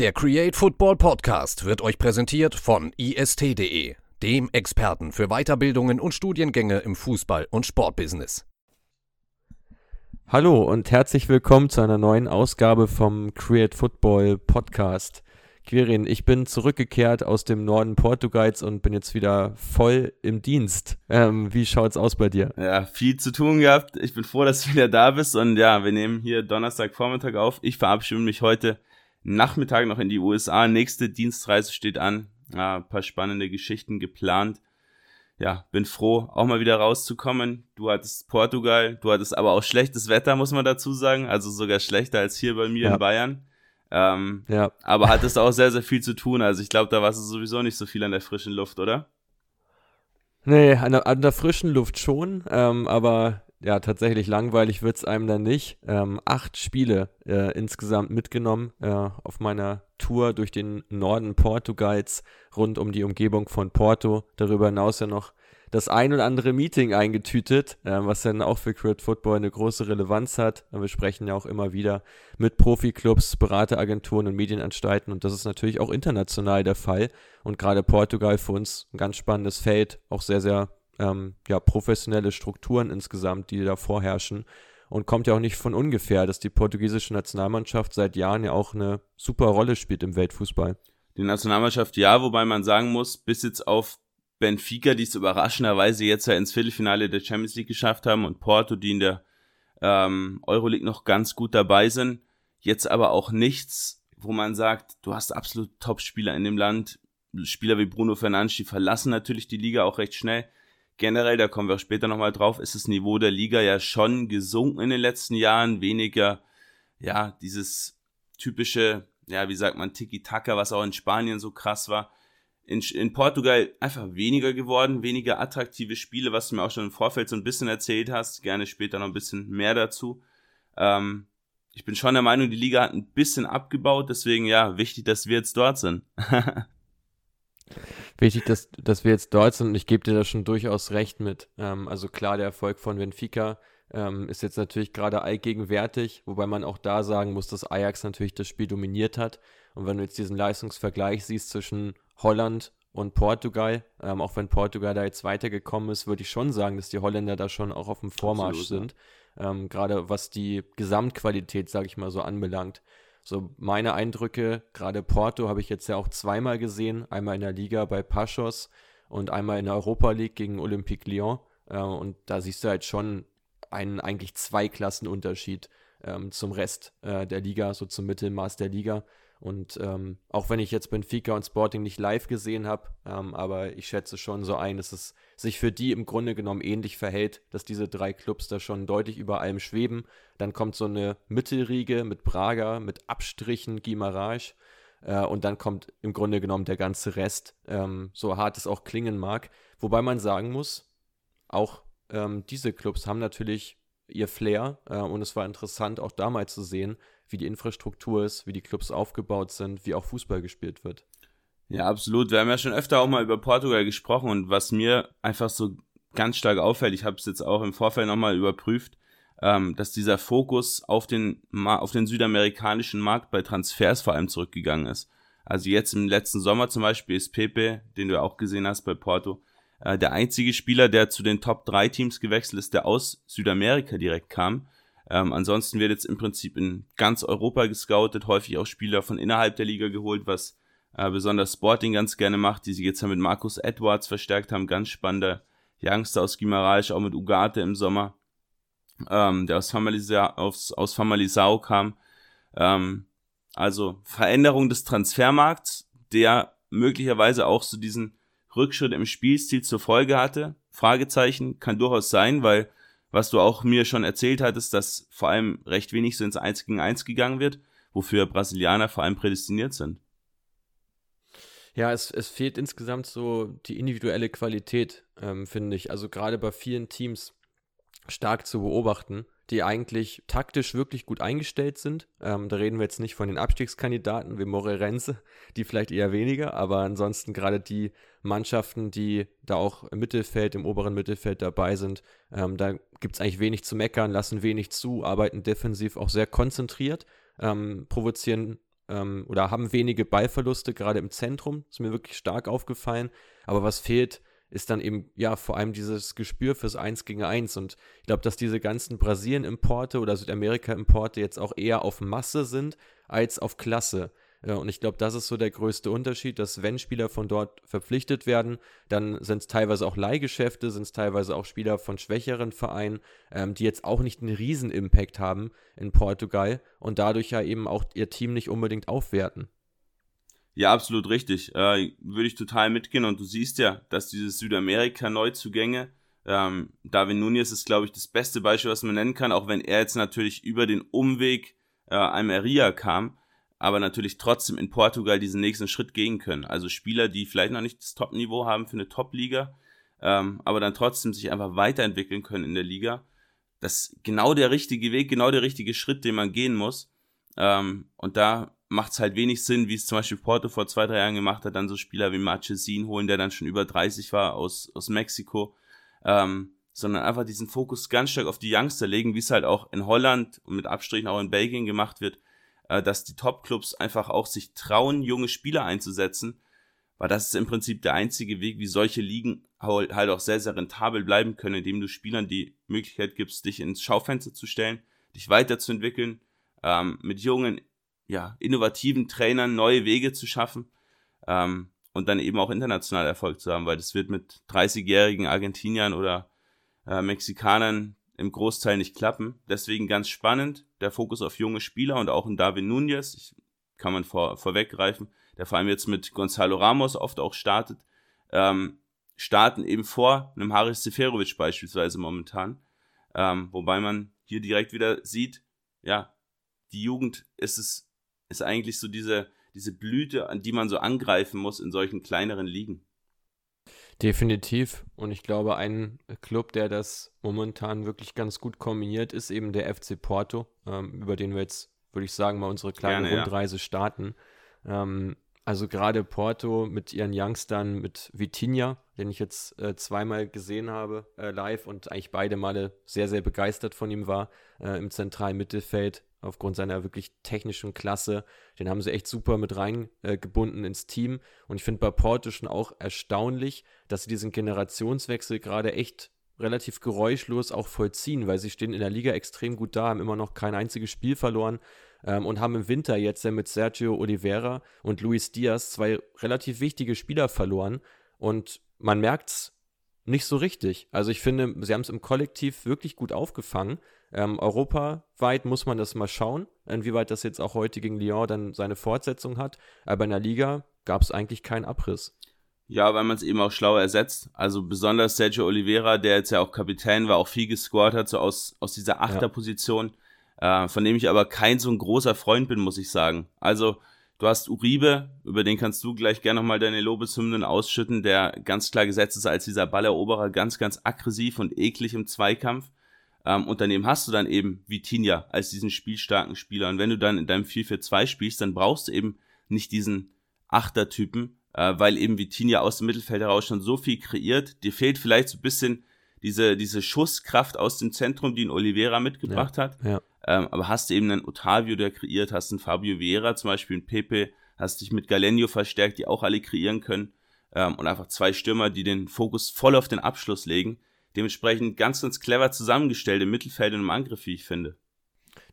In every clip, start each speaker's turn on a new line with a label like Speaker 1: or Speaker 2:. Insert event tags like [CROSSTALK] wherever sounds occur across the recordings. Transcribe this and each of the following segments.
Speaker 1: Der Create Football Podcast wird euch präsentiert von ist.de, dem Experten für Weiterbildungen und Studiengänge im Fußball- und Sportbusiness.
Speaker 2: Hallo und herzlich willkommen zu einer neuen Ausgabe vom Create Football Podcast. Quirin, ich bin zurückgekehrt aus dem Norden Portugals und bin jetzt wieder voll im Dienst. Ähm, wie schaut's aus bei dir?
Speaker 3: Ja, viel zu tun gehabt. Ich bin froh, dass du wieder da bist und ja, wir nehmen hier Donnerstagvormittag auf. Ich verabschiede mich heute Nachmittag noch in die USA. Nächste Dienstreise steht an. Ja, ein paar spannende Geschichten geplant. Ja, bin froh, auch mal wieder rauszukommen. Du hattest Portugal, du hattest aber auch schlechtes Wetter, muss man dazu sagen. Also sogar schlechter als hier bei mir ja. in Bayern. Ähm, ja. Aber hattest auch sehr, sehr viel zu tun. Also ich glaube, da warst du sowieso nicht so viel an der frischen Luft, oder?
Speaker 2: Nee, an der, an der frischen Luft schon, ähm, aber ja, tatsächlich langweilig wird es einem dann nicht. Ähm, acht Spiele äh, insgesamt mitgenommen äh, auf meiner Tour durch den Norden Portugals rund um die Umgebung von Porto. Darüber hinaus ja noch das ein oder andere Meeting eingetütet, äh, was dann auch für Crit Football eine große Relevanz hat. Wir sprechen ja auch immer wieder mit Profiklubs, Berateragenturen und Medienanstalten und das ist natürlich auch international der Fall. Und gerade Portugal für uns ein ganz spannendes Feld, auch sehr, sehr ähm, ja, professionelle Strukturen insgesamt, die da vorherrschen. Und kommt ja auch nicht von ungefähr, dass die portugiesische Nationalmannschaft seit Jahren ja auch eine super Rolle spielt im Weltfußball.
Speaker 3: Die Nationalmannschaft ja, wobei man sagen muss, bis jetzt auf Benfica, die es überraschenderweise jetzt ja ins Viertelfinale der Champions League geschafft haben und Porto, die in der ähm, Euroleague noch ganz gut dabei sind. Jetzt aber auch nichts, wo man sagt, du hast absolut Top-Spieler in dem Land. Spieler wie Bruno Fernandes, die verlassen natürlich die Liga auch recht schnell generell, da kommen wir auch später nochmal drauf, ist das Niveau der Liga ja schon gesunken in den letzten Jahren. Weniger, ja, dieses typische, ja, wie sagt man, Tiki-Taka, was auch in Spanien so krass war. In, in Portugal einfach weniger geworden, weniger attraktive Spiele, was du mir auch schon im Vorfeld so ein bisschen erzählt hast. Gerne später noch ein bisschen mehr dazu. Ähm, ich bin schon der Meinung, die Liga hat ein bisschen abgebaut, deswegen ja, wichtig, dass wir jetzt dort sind. [LAUGHS]
Speaker 2: Wichtig, dass, dass wir jetzt dort sind und ich gebe dir da schon durchaus recht mit. Ähm, also klar, der Erfolg von Benfica ähm, ist jetzt natürlich gerade allgegenwärtig, wobei man auch da sagen muss, dass Ajax natürlich das Spiel dominiert hat. Und wenn du jetzt diesen Leistungsvergleich siehst zwischen Holland und Portugal, ähm, auch wenn Portugal da jetzt weitergekommen ist, würde ich schon sagen, dass die Holländer da schon auch auf dem Vormarsch Absolut, sind. Ja. Ähm, gerade was die Gesamtqualität, sage ich mal so, anbelangt. So meine Eindrücke, gerade Porto habe ich jetzt ja auch zweimal gesehen, einmal in der Liga bei Paschos und einmal in der Europa League gegen Olympique Lyon. Äh, und da siehst du halt schon einen eigentlich zwei Klassen Unterschied ähm, zum Rest äh, der Liga, so zum Mittelmaß der Liga. Und ähm, auch wenn ich jetzt Benfica und Sporting nicht live gesehen habe, ähm, aber ich schätze schon so ein, dass es sich für die im Grunde genommen ähnlich verhält, dass diese drei Clubs da schon deutlich über allem schweben. Dann kommt so eine Mittelriege mit Braga, mit Abstrichen Guimarães äh, und dann kommt im Grunde genommen der ganze Rest, ähm, so hart es auch klingen mag. Wobei man sagen muss, auch ähm, diese Clubs haben natürlich ihr Flair äh, und es war interessant auch damals zu sehen, wie die Infrastruktur ist, wie die Clubs aufgebaut sind, wie auch Fußball gespielt wird.
Speaker 3: Ja, absolut. Wir haben ja schon öfter auch mal über Portugal gesprochen und was mir einfach so ganz stark auffällt, ich habe es jetzt auch im Vorfeld nochmal überprüft, ähm, dass dieser Fokus auf den, auf den südamerikanischen Markt bei Transfers vor allem zurückgegangen ist. Also jetzt im letzten Sommer zum Beispiel ist Pepe, den du auch gesehen hast bei Porto, äh, der einzige Spieler, der zu den Top 3 Teams gewechselt ist, der aus Südamerika direkt kam. Ähm, ansonsten wird jetzt im Prinzip in ganz Europa gescoutet, häufig auch Spieler von innerhalb der Liga geholt, was äh, besonders Sporting ganz gerne macht, die sich jetzt mit Markus Edwards verstärkt haben, ganz spannender Youngster aus Guimarães, auch mit Ugarte im Sommer, ähm, der aus, Famalisa aus, aus Famalisao kam. Ähm, also Veränderung des Transfermarkts, der möglicherweise auch so diesen Rückschritt im Spielstil zur Folge hatte. Fragezeichen kann durchaus sein, weil was du auch mir schon erzählt hattest, dass vor allem recht wenig so ins 1 gegen 1 gegangen wird, wofür Brasilianer vor allem prädestiniert sind.
Speaker 2: Ja, es, es fehlt insgesamt so die individuelle Qualität, ähm, finde ich. Also gerade bei vielen Teams stark zu beobachten die eigentlich taktisch wirklich gut eingestellt sind. Ähm, da reden wir jetzt nicht von den Abstiegskandidaten wie Moreirense, [LAUGHS] die vielleicht eher weniger, aber ansonsten gerade die Mannschaften, die da auch im Mittelfeld, im oberen Mittelfeld dabei sind, ähm, da gibt es eigentlich wenig zu meckern, lassen wenig zu, arbeiten defensiv auch sehr konzentriert, ähm, provozieren ähm, oder haben wenige Ballverluste, gerade im Zentrum. Ist mir wirklich stark aufgefallen. Aber was fehlt, ist dann eben, ja, vor allem dieses Gespür fürs Eins gegen Eins. Und ich glaube, dass diese ganzen Brasilien-Importe oder Südamerika-Importe jetzt auch eher auf Masse sind als auf Klasse. Ja, und ich glaube, das ist so der größte Unterschied, dass wenn Spieler von dort verpflichtet werden, dann sind es teilweise auch Leihgeschäfte, sind es teilweise auch Spieler von schwächeren Vereinen, ähm, die jetzt auch nicht einen riesen Impact haben in Portugal und dadurch ja eben auch ihr Team nicht unbedingt aufwerten.
Speaker 3: Ja, absolut richtig. Äh, würde ich total mitgehen. Und du siehst ja, dass diese Südamerika-Neuzugänge, ähm, Darwin Nunez ist, glaube ich, das beste Beispiel, was man nennen kann, auch wenn er jetzt natürlich über den Umweg äh, Almeria kam, aber natürlich trotzdem in Portugal diesen nächsten Schritt gehen können. Also Spieler, die vielleicht noch nicht das Top-Niveau haben für eine Top-Liga, ähm, aber dann trotzdem sich einfach weiterentwickeln können in der Liga. Das ist genau der richtige Weg, genau der richtige Schritt, den man gehen muss. Ähm, und da macht es halt wenig Sinn, wie es zum Beispiel Porto vor zwei, drei Jahren gemacht hat, dann so Spieler wie Marchesin holen, der dann schon über 30 war aus, aus Mexiko, ähm, sondern einfach diesen Fokus ganz stark auf die Youngster legen, wie es halt auch in Holland und mit Abstrichen auch in Belgien gemacht wird, äh, dass die Top-Clubs einfach auch sich trauen, junge Spieler einzusetzen, weil das ist im Prinzip der einzige Weg, wie solche Ligen halt auch sehr, sehr rentabel bleiben können, indem du Spielern die Möglichkeit gibst, dich ins Schaufenster zu stellen, dich weiterzuentwickeln, ähm, mit jungen ja, innovativen Trainern neue Wege zu schaffen ähm, und dann eben auch international Erfolg zu haben, weil das wird mit 30-jährigen Argentiniern oder äh, Mexikanern im Großteil nicht klappen. Deswegen ganz spannend, der Fokus auf junge Spieler und auch in David Nunez, ich, kann man vor, vorweggreifen, der vor allem jetzt mit Gonzalo Ramos oft auch startet, ähm, starten eben vor einem Haris Seferovic beispielsweise momentan, ähm, wobei man hier direkt wieder sieht, ja, die Jugend ist es ist eigentlich so diese, diese Blüte, an die man so angreifen muss in solchen kleineren Ligen.
Speaker 2: Definitiv. Und ich glaube, ein Club, der das momentan wirklich ganz gut kombiniert, ist eben der FC Porto, ähm, über den wir jetzt, würde ich sagen, mal unsere kleine Gerne, Rundreise ja. starten. Ähm, also gerade Porto mit ihren Youngstern, mit Vitinha, den ich jetzt äh, zweimal gesehen habe äh, live und eigentlich beide Male sehr, sehr begeistert von ihm war äh, im zentralen Mittelfeld aufgrund seiner wirklich technischen Klasse. Den haben sie echt super mit reingebunden äh, ins Team. Und ich finde bei Porto schon auch erstaunlich, dass sie diesen Generationswechsel gerade echt relativ geräuschlos auch vollziehen, weil sie stehen in der Liga extrem gut da, haben immer noch kein einziges Spiel verloren ähm, und haben im Winter jetzt mit Sergio Oliveira und Luis Diaz zwei relativ wichtige Spieler verloren. Und man merkt es nicht so richtig. Also ich finde, sie haben es im Kollektiv wirklich gut aufgefangen. Ähm, europaweit muss man das mal schauen, inwieweit das jetzt auch heute gegen Lyon dann seine Fortsetzung hat. Aber in der Liga gab es eigentlich keinen Abriss.
Speaker 3: Ja, weil man es eben auch schlau ersetzt. Also besonders Sergio Oliveira, der jetzt ja auch Kapitän war, auch viel gescored hat, so aus, aus dieser Achterposition, ja. äh, von dem ich aber kein so ein großer Freund bin, muss ich sagen. Also Du hast Uribe, über den kannst du gleich gerne nochmal deine Lobeshymnen ausschütten, der ganz klar gesetzt ist als dieser Balleroberer, ganz, ganz aggressiv und eklig im Zweikampf. Ähm, und daneben hast du dann eben Vitinha als diesen spielstarken Spieler. Und wenn du dann in deinem 4-4-2 spielst, dann brauchst du eben nicht diesen Achtertypen, äh, weil eben Vitinha aus dem Mittelfeld heraus schon so viel kreiert. Dir fehlt vielleicht so ein bisschen diese, diese Schusskraft aus dem Zentrum, die ein Oliveira mitgebracht
Speaker 2: ja,
Speaker 3: hat.
Speaker 2: Ja.
Speaker 3: Ähm, aber hast du eben einen Otavio, der kreiert, hast einen Fabio Vieira, zum Beispiel einen Pepe, hast dich mit Galenio verstärkt, die auch alle kreieren können. Ähm, und einfach zwei Stürmer, die den Fokus voll auf den Abschluss legen. Dementsprechend ganz, ganz clever zusammengestellt im Mittelfeld und im Angriff, wie ich finde.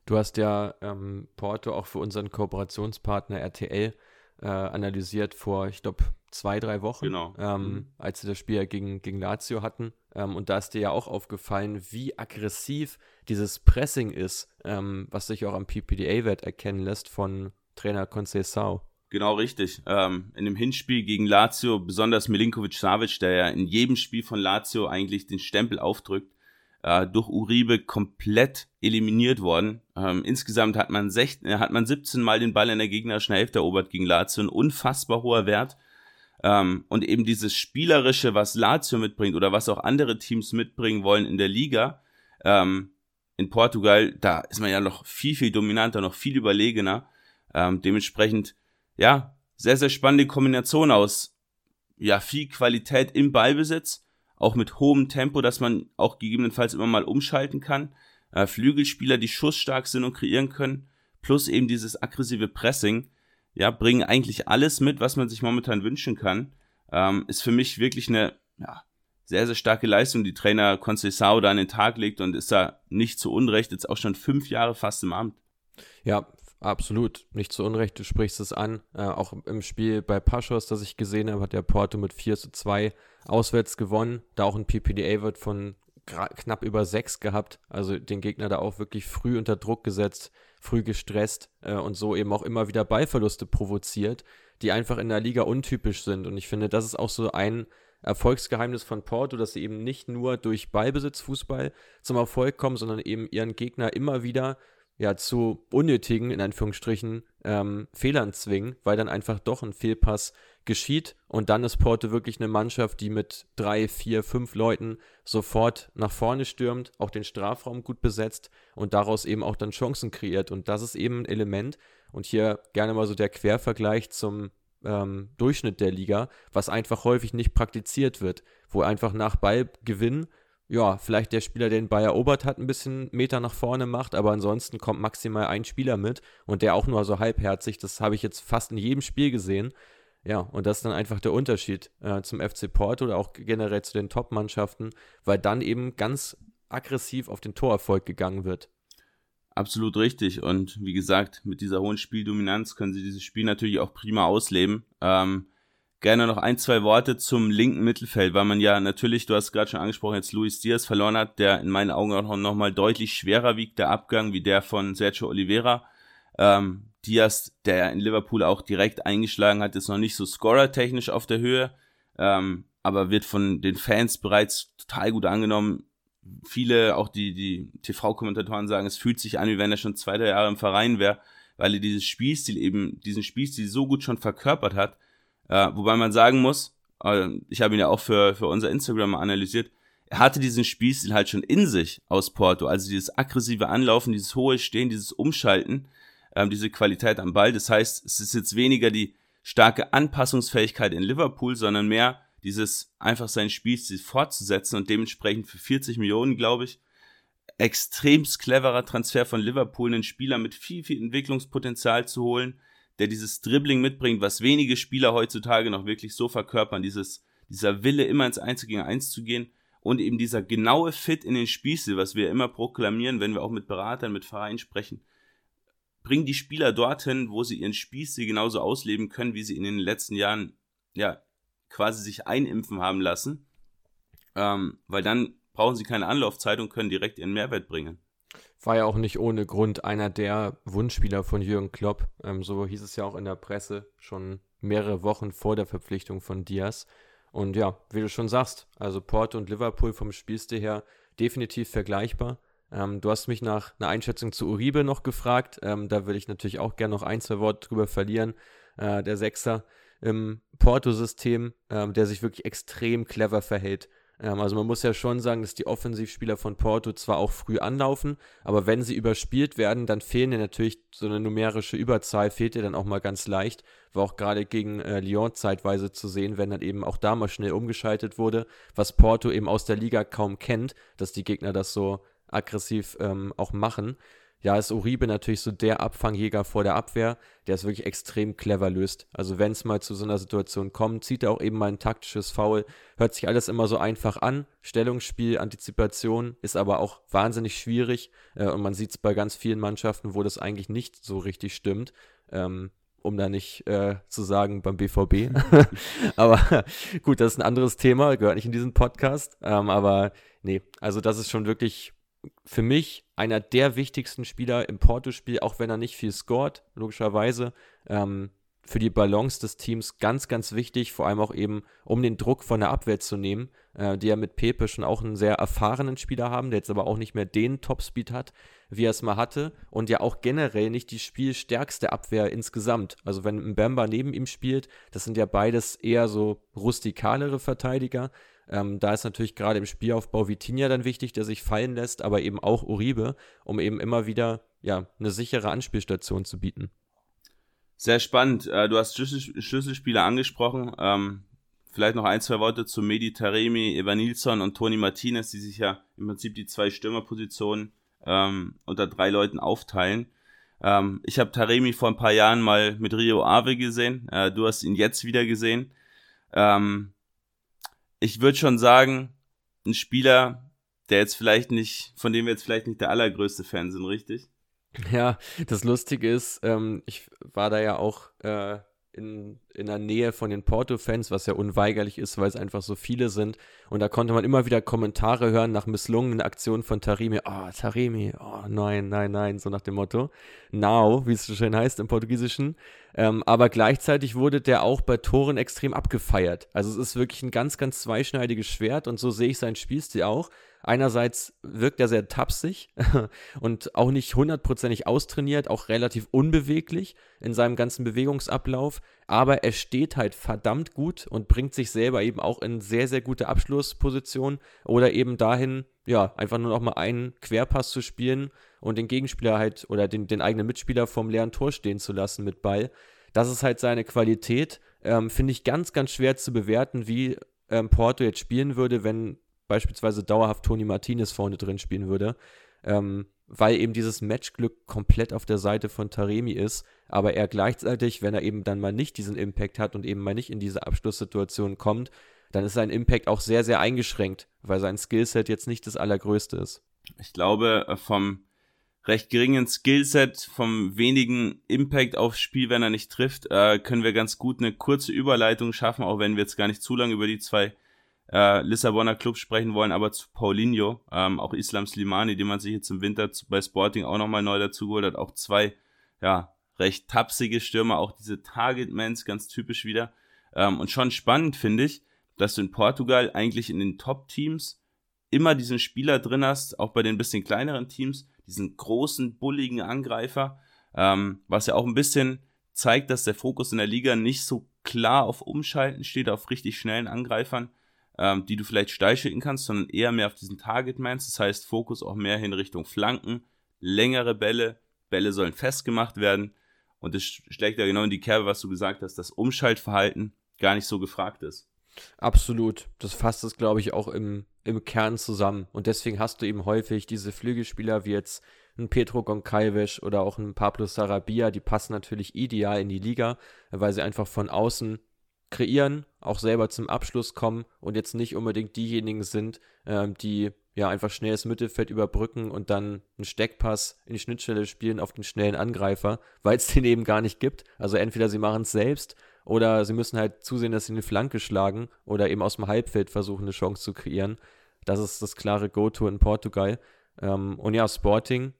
Speaker 2: Du hast ja ähm, Porto auch für unseren Kooperationspartner RTL äh, analysiert vor, ich glaube, zwei, drei Wochen,
Speaker 3: genau.
Speaker 2: ähm, mhm. als sie das Spiel gegen, gegen Lazio hatten. Ähm, und da ist dir ja auch aufgefallen, wie aggressiv dieses Pressing ist, ähm, was sich auch am PPDA-Wert erkennen lässt von Trainer Conceição.
Speaker 3: Genau richtig. Ähm, in dem Hinspiel gegen Lazio, besonders Milinkovic-Savic, der ja in jedem Spiel von Lazio eigentlich den Stempel aufdrückt, äh, durch Uribe komplett eliminiert worden. Ähm, insgesamt hat man, 16, äh, hat man 17 Mal den Ball in der gegnerischen Hälfte erobert gegen Lazio. Ein unfassbar hoher Wert. Ähm, und eben dieses Spielerische, was Lazio mitbringt oder was auch andere Teams mitbringen wollen in der Liga, ähm, in Portugal, da ist man ja noch viel, viel dominanter, noch viel überlegener. Ähm, dementsprechend, ja, sehr, sehr spannende Kombination aus, ja, viel Qualität im Ballbesitz, auch mit hohem Tempo, dass man auch gegebenenfalls immer mal umschalten kann. Äh, Flügelspieler, die schussstark sind und kreieren können, plus eben dieses aggressive Pressing. Ja, bringen eigentlich alles mit, was man sich momentan wünschen kann. Ähm, ist für mich wirklich eine ja, sehr, sehr starke Leistung, die Trainer Conceição da an den Tag legt und ist da nicht zu Unrecht jetzt auch schon fünf Jahre fast im Amt.
Speaker 2: Ja, absolut. Nicht zu Unrecht, du sprichst es an. Äh, auch im Spiel bei Paschos, das ich gesehen habe, hat der Porto mit 4 zu 2 auswärts gewonnen. Da auch ein PPDA wird von knapp über 6 gehabt. Also den Gegner da auch wirklich früh unter Druck gesetzt, früh gestresst äh, und so eben auch immer wieder Ballverluste provoziert, die einfach in der Liga untypisch sind. Und ich finde, das ist auch so ein Erfolgsgeheimnis von Porto, dass sie eben nicht nur durch Ballbesitzfußball zum Erfolg kommen, sondern eben ihren Gegner immer wieder ja zu unnötigen, in Anführungsstrichen, ähm, Fehlern zwingen, weil dann einfach doch ein Fehlpass geschieht und dann ist Porto wirklich eine Mannschaft, die mit drei, vier, fünf Leuten sofort nach vorne stürmt, auch den Strafraum gut besetzt und daraus eben auch dann Chancen kreiert und das ist eben ein Element und hier gerne mal so der Quervergleich zum ähm, Durchschnitt der Liga, was einfach häufig nicht praktiziert wird, wo einfach nach Ballgewinn, ja, vielleicht der Spieler, den Ball erobert hat, ein bisschen Meter nach vorne macht, aber ansonsten kommt maximal ein Spieler mit und der auch nur so halbherzig, das habe ich jetzt fast in jedem Spiel gesehen. Ja, und das ist dann einfach der Unterschied äh, zum FC Porto oder auch generell zu den Top-Mannschaften, weil dann eben ganz aggressiv auf den Torerfolg gegangen wird.
Speaker 3: Absolut richtig. Und wie gesagt, mit dieser hohen Spieldominanz können sie dieses Spiel natürlich auch prima ausleben. Ähm, gerne noch ein, zwei Worte zum linken Mittelfeld, weil man ja natürlich, du hast gerade schon angesprochen, jetzt Luis Diaz verloren hat, der in meinen Augen auch noch mal deutlich schwerer wiegt, der Abgang, wie der von Sergio Oliveira. Ähm, Diaz, der in Liverpool auch direkt eingeschlagen hat, ist noch nicht so scorer-technisch auf der Höhe, ähm, aber wird von den Fans bereits total gut angenommen viele, auch die, die TV-Kommentatoren sagen, es fühlt sich an, wie wenn er schon zwei, drei Jahre im Verein wäre, weil er dieses Spielstil eben, diesen Spielstil so gut schon verkörpert hat. Äh, wobei man sagen muss, äh, ich habe ihn ja auch für, für unser Instagram analysiert, er hatte diesen Spielstil halt schon in sich aus Porto, also dieses aggressive Anlaufen, dieses hohe Stehen, dieses Umschalten, äh, diese Qualität am Ball. Das heißt, es ist jetzt weniger die starke Anpassungsfähigkeit in Liverpool, sondern mehr dieses einfach sein Spielstil fortzusetzen und dementsprechend für 40 Millionen, glaube ich, extremst cleverer Transfer von Liverpool, einen Spieler mit viel, viel Entwicklungspotenzial zu holen, der dieses Dribbling mitbringt, was wenige Spieler heutzutage noch wirklich so verkörpern, dieses, dieser Wille, immer ins 1 gegen 1 zu gehen und eben dieser genaue Fit in den Spielstil, was wir immer proklamieren, wenn wir auch mit Beratern, mit Vereinen sprechen, bringen die Spieler dorthin, wo sie ihren Spielstil genauso ausleben können, wie sie in den letzten Jahren ja, quasi sich einimpfen haben lassen, ähm, weil dann brauchen sie keine Anlaufzeit und können direkt ihren Mehrwert bringen.
Speaker 2: War ja auch nicht ohne Grund einer der Wunschspieler von Jürgen Klopp. Ähm, so hieß es ja auch in der Presse schon mehrere Wochen vor der Verpflichtung von Diaz. Und ja, wie du schon sagst, also Porto und Liverpool vom Spielstil her definitiv vergleichbar. Ähm, du hast mich nach einer Einschätzung zu Uribe noch gefragt. Ähm, da würde ich natürlich auch gerne noch ein, zwei Worte drüber verlieren. Äh, der Sechser im Porto-System, ähm, der sich wirklich extrem clever verhält. Ähm, also man muss ja schon sagen, dass die Offensivspieler von Porto zwar auch früh anlaufen, aber wenn sie überspielt werden, dann fehlen ja natürlich so eine numerische Überzahl, fehlt ja dann auch mal ganz leicht. War auch gerade gegen äh, Lyon zeitweise zu sehen, wenn dann eben auch da mal schnell umgeschaltet wurde, was Porto eben aus der Liga kaum kennt, dass die Gegner das so aggressiv ähm, auch machen ja, ist Uribe natürlich so der Abfangjäger vor der Abwehr, der es wirklich extrem clever löst. Also wenn es mal zu so einer Situation kommt, zieht er auch eben mal ein taktisches Foul. Hört sich alles immer so einfach an. Stellungsspiel, Antizipation ist aber auch wahnsinnig schwierig. Äh, und man sieht es bei ganz vielen Mannschaften, wo das eigentlich nicht so richtig stimmt. Ähm, um da nicht äh, zu sagen beim BVB. [LAUGHS] [LAUGHS] aber gut, das ist ein anderes Thema, gehört nicht in diesen Podcast. Ähm, aber nee, also das ist schon wirklich für mich einer der wichtigsten Spieler im Porto-Spiel, auch wenn er nicht viel scored, logischerweise. Ähm, für die Balance des Teams ganz, ganz wichtig, vor allem auch eben, um den Druck von der Abwehr zu nehmen, äh, die ja mit Pepe schon auch einen sehr erfahrenen Spieler haben, der jetzt aber auch nicht mehr den Topspeed hat, wie er es mal hatte und ja auch generell nicht die spielstärkste Abwehr insgesamt. Also wenn Mbemba neben ihm spielt, das sind ja beides eher so rustikalere Verteidiger, ähm, da ist natürlich gerade im Spielaufbau Vitinha dann wichtig, der sich fallen lässt, aber eben auch Uribe, um eben immer wieder ja, eine sichere Anspielstation zu bieten.
Speaker 3: Sehr spannend. Äh, du hast Schlüssel Schlüsselspieler angesprochen. Ähm, vielleicht noch ein, zwei Worte zu Medi Taremi, Evan Nilsson und Toni Martinez, die sich ja im Prinzip die zwei Stürmerpositionen ähm, unter drei Leuten aufteilen. Ähm, ich habe Taremi vor ein paar Jahren mal mit Rio Ave gesehen. Äh, du hast ihn jetzt wieder gesehen. Ähm, ich würde schon sagen, ein Spieler, der jetzt vielleicht nicht, von dem wir jetzt vielleicht nicht der allergrößte Fan sind, richtig?
Speaker 2: Ja, das Lustige ist, ähm, ich war da ja auch äh, in, in der Nähe von den Porto-Fans, was ja unweigerlich ist, weil es einfach so viele sind. Und da konnte man immer wieder Kommentare hören nach misslungenen Aktionen von Taremi. Oh, Taremi, oh nein, nein, nein, so nach dem Motto. Now, wie es so schön heißt im Portugiesischen. Ähm, aber gleichzeitig wurde der auch bei Toren extrem abgefeiert. Also es ist wirklich ein ganz, ganz zweischneidiges Schwert und so sehe ich seinen Spielstil auch. Einerseits wirkt er sehr tapsig [LAUGHS] und auch nicht hundertprozentig austrainiert, auch relativ unbeweglich in seinem ganzen Bewegungsablauf, aber er steht halt verdammt gut und bringt sich selber eben auch in sehr, sehr gute Abschlusspositionen oder eben dahin, ja, einfach nur noch mal einen Querpass zu spielen und den Gegenspieler halt oder den, den eigenen Mitspieler vorm leeren Tor stehen zu lassen mit Ball. Das ist halt seine Qualität. Ähm, Finde ich ganz, ganz schwer zu bewerten, wie ähm, Porto jetzt spielen würde, wenn beispielsweise dauerhaft Toni Martinez vorne drin spielen würde, ähm, weil eben dieses Matchglück komplett auf der Seite von Taremi ist, aber er gleichzeitig, wenn er eben dann mal nicht diesen Impact hat und eben mal nicht in diese Abschlusssituation kommt, dann ist sein Impact auch sehr, sehr eingeschränkt, weil sein Skillset jetzt nicht das allergrößte ist.
Speaker 3: Ich glaube, äh, vom recht geringen Skillset, vom wenigen Impact aufs Spiel, wenn er nicht trifft, äh, können wir ganz gut eine kurze Überleitung schaffen, auch wenn wir jetzt gar nicht zu lange über die zwei äh, Lissabonner Clubs sprechen wollen, aber zu Paulinho, ähm, auch Islam Slimani, den man sich jetzt im Winter bei Sporting auch nochmal neu dazu geholt hat, auch zwei, ja, recht tapsige Stürmer, auch diese Targetmans, ganz typisch wieder. Ähm, und schon spannend finde ich, dass du in Portugal eigentlich in den Top-Teams immer diesen Spieler drin hast, auch bei den bisschen kleineren Teams, diesen großen, bulligen Angreifer, ähm, was ja auch ein bisschen zeigt, dass der Fokus in der Liga nicht so klar auf Umschalten steht, auf richtig schnellen Angreifern, ähm, die du vielleicht steil schicken kannst, sondern eher mehr auf diesen Target-Mans. Das heißt, Fokus auch mehr hin Richtung Flanken, längere Bälle, Bälle sollen festgemacht werden. Und das schlägt ja genau in die Kerbe, was du gesagt hast, dass Umschaltverhalten gar nicht so gefragt ist.
Speaker 2: Absolut. Das fasst es, glaube ich, auch im, im Kern zusammen. Und deswegen hast du eben häufig diese Flügelspieler wie jetzt ein Petro Goncalves oder auch ein Pablo Sarabia, die passen natürlich ideal in die Liga, weil sie einfach von außen kreieren, auch selber zum Abschluss kommen und jetzt nicht unbedingt diejenigen sind, ähm, die ja einfach schnell das Mittelfeld überbrücken und dann einen Steckpass in die Schnittstelle spielen auf den schnellen Angreifer, weil es den eben gar nicht gibt. Also entweder sie machen es selbst oder sie müssen halt zusehen, dass sie eine Flanke schlagen oder eben aus dem Halbfeld versuchen, eine Chance zu kreieren. Das ist das klare Go-To in Portugal. Ähm, und ja, Sporting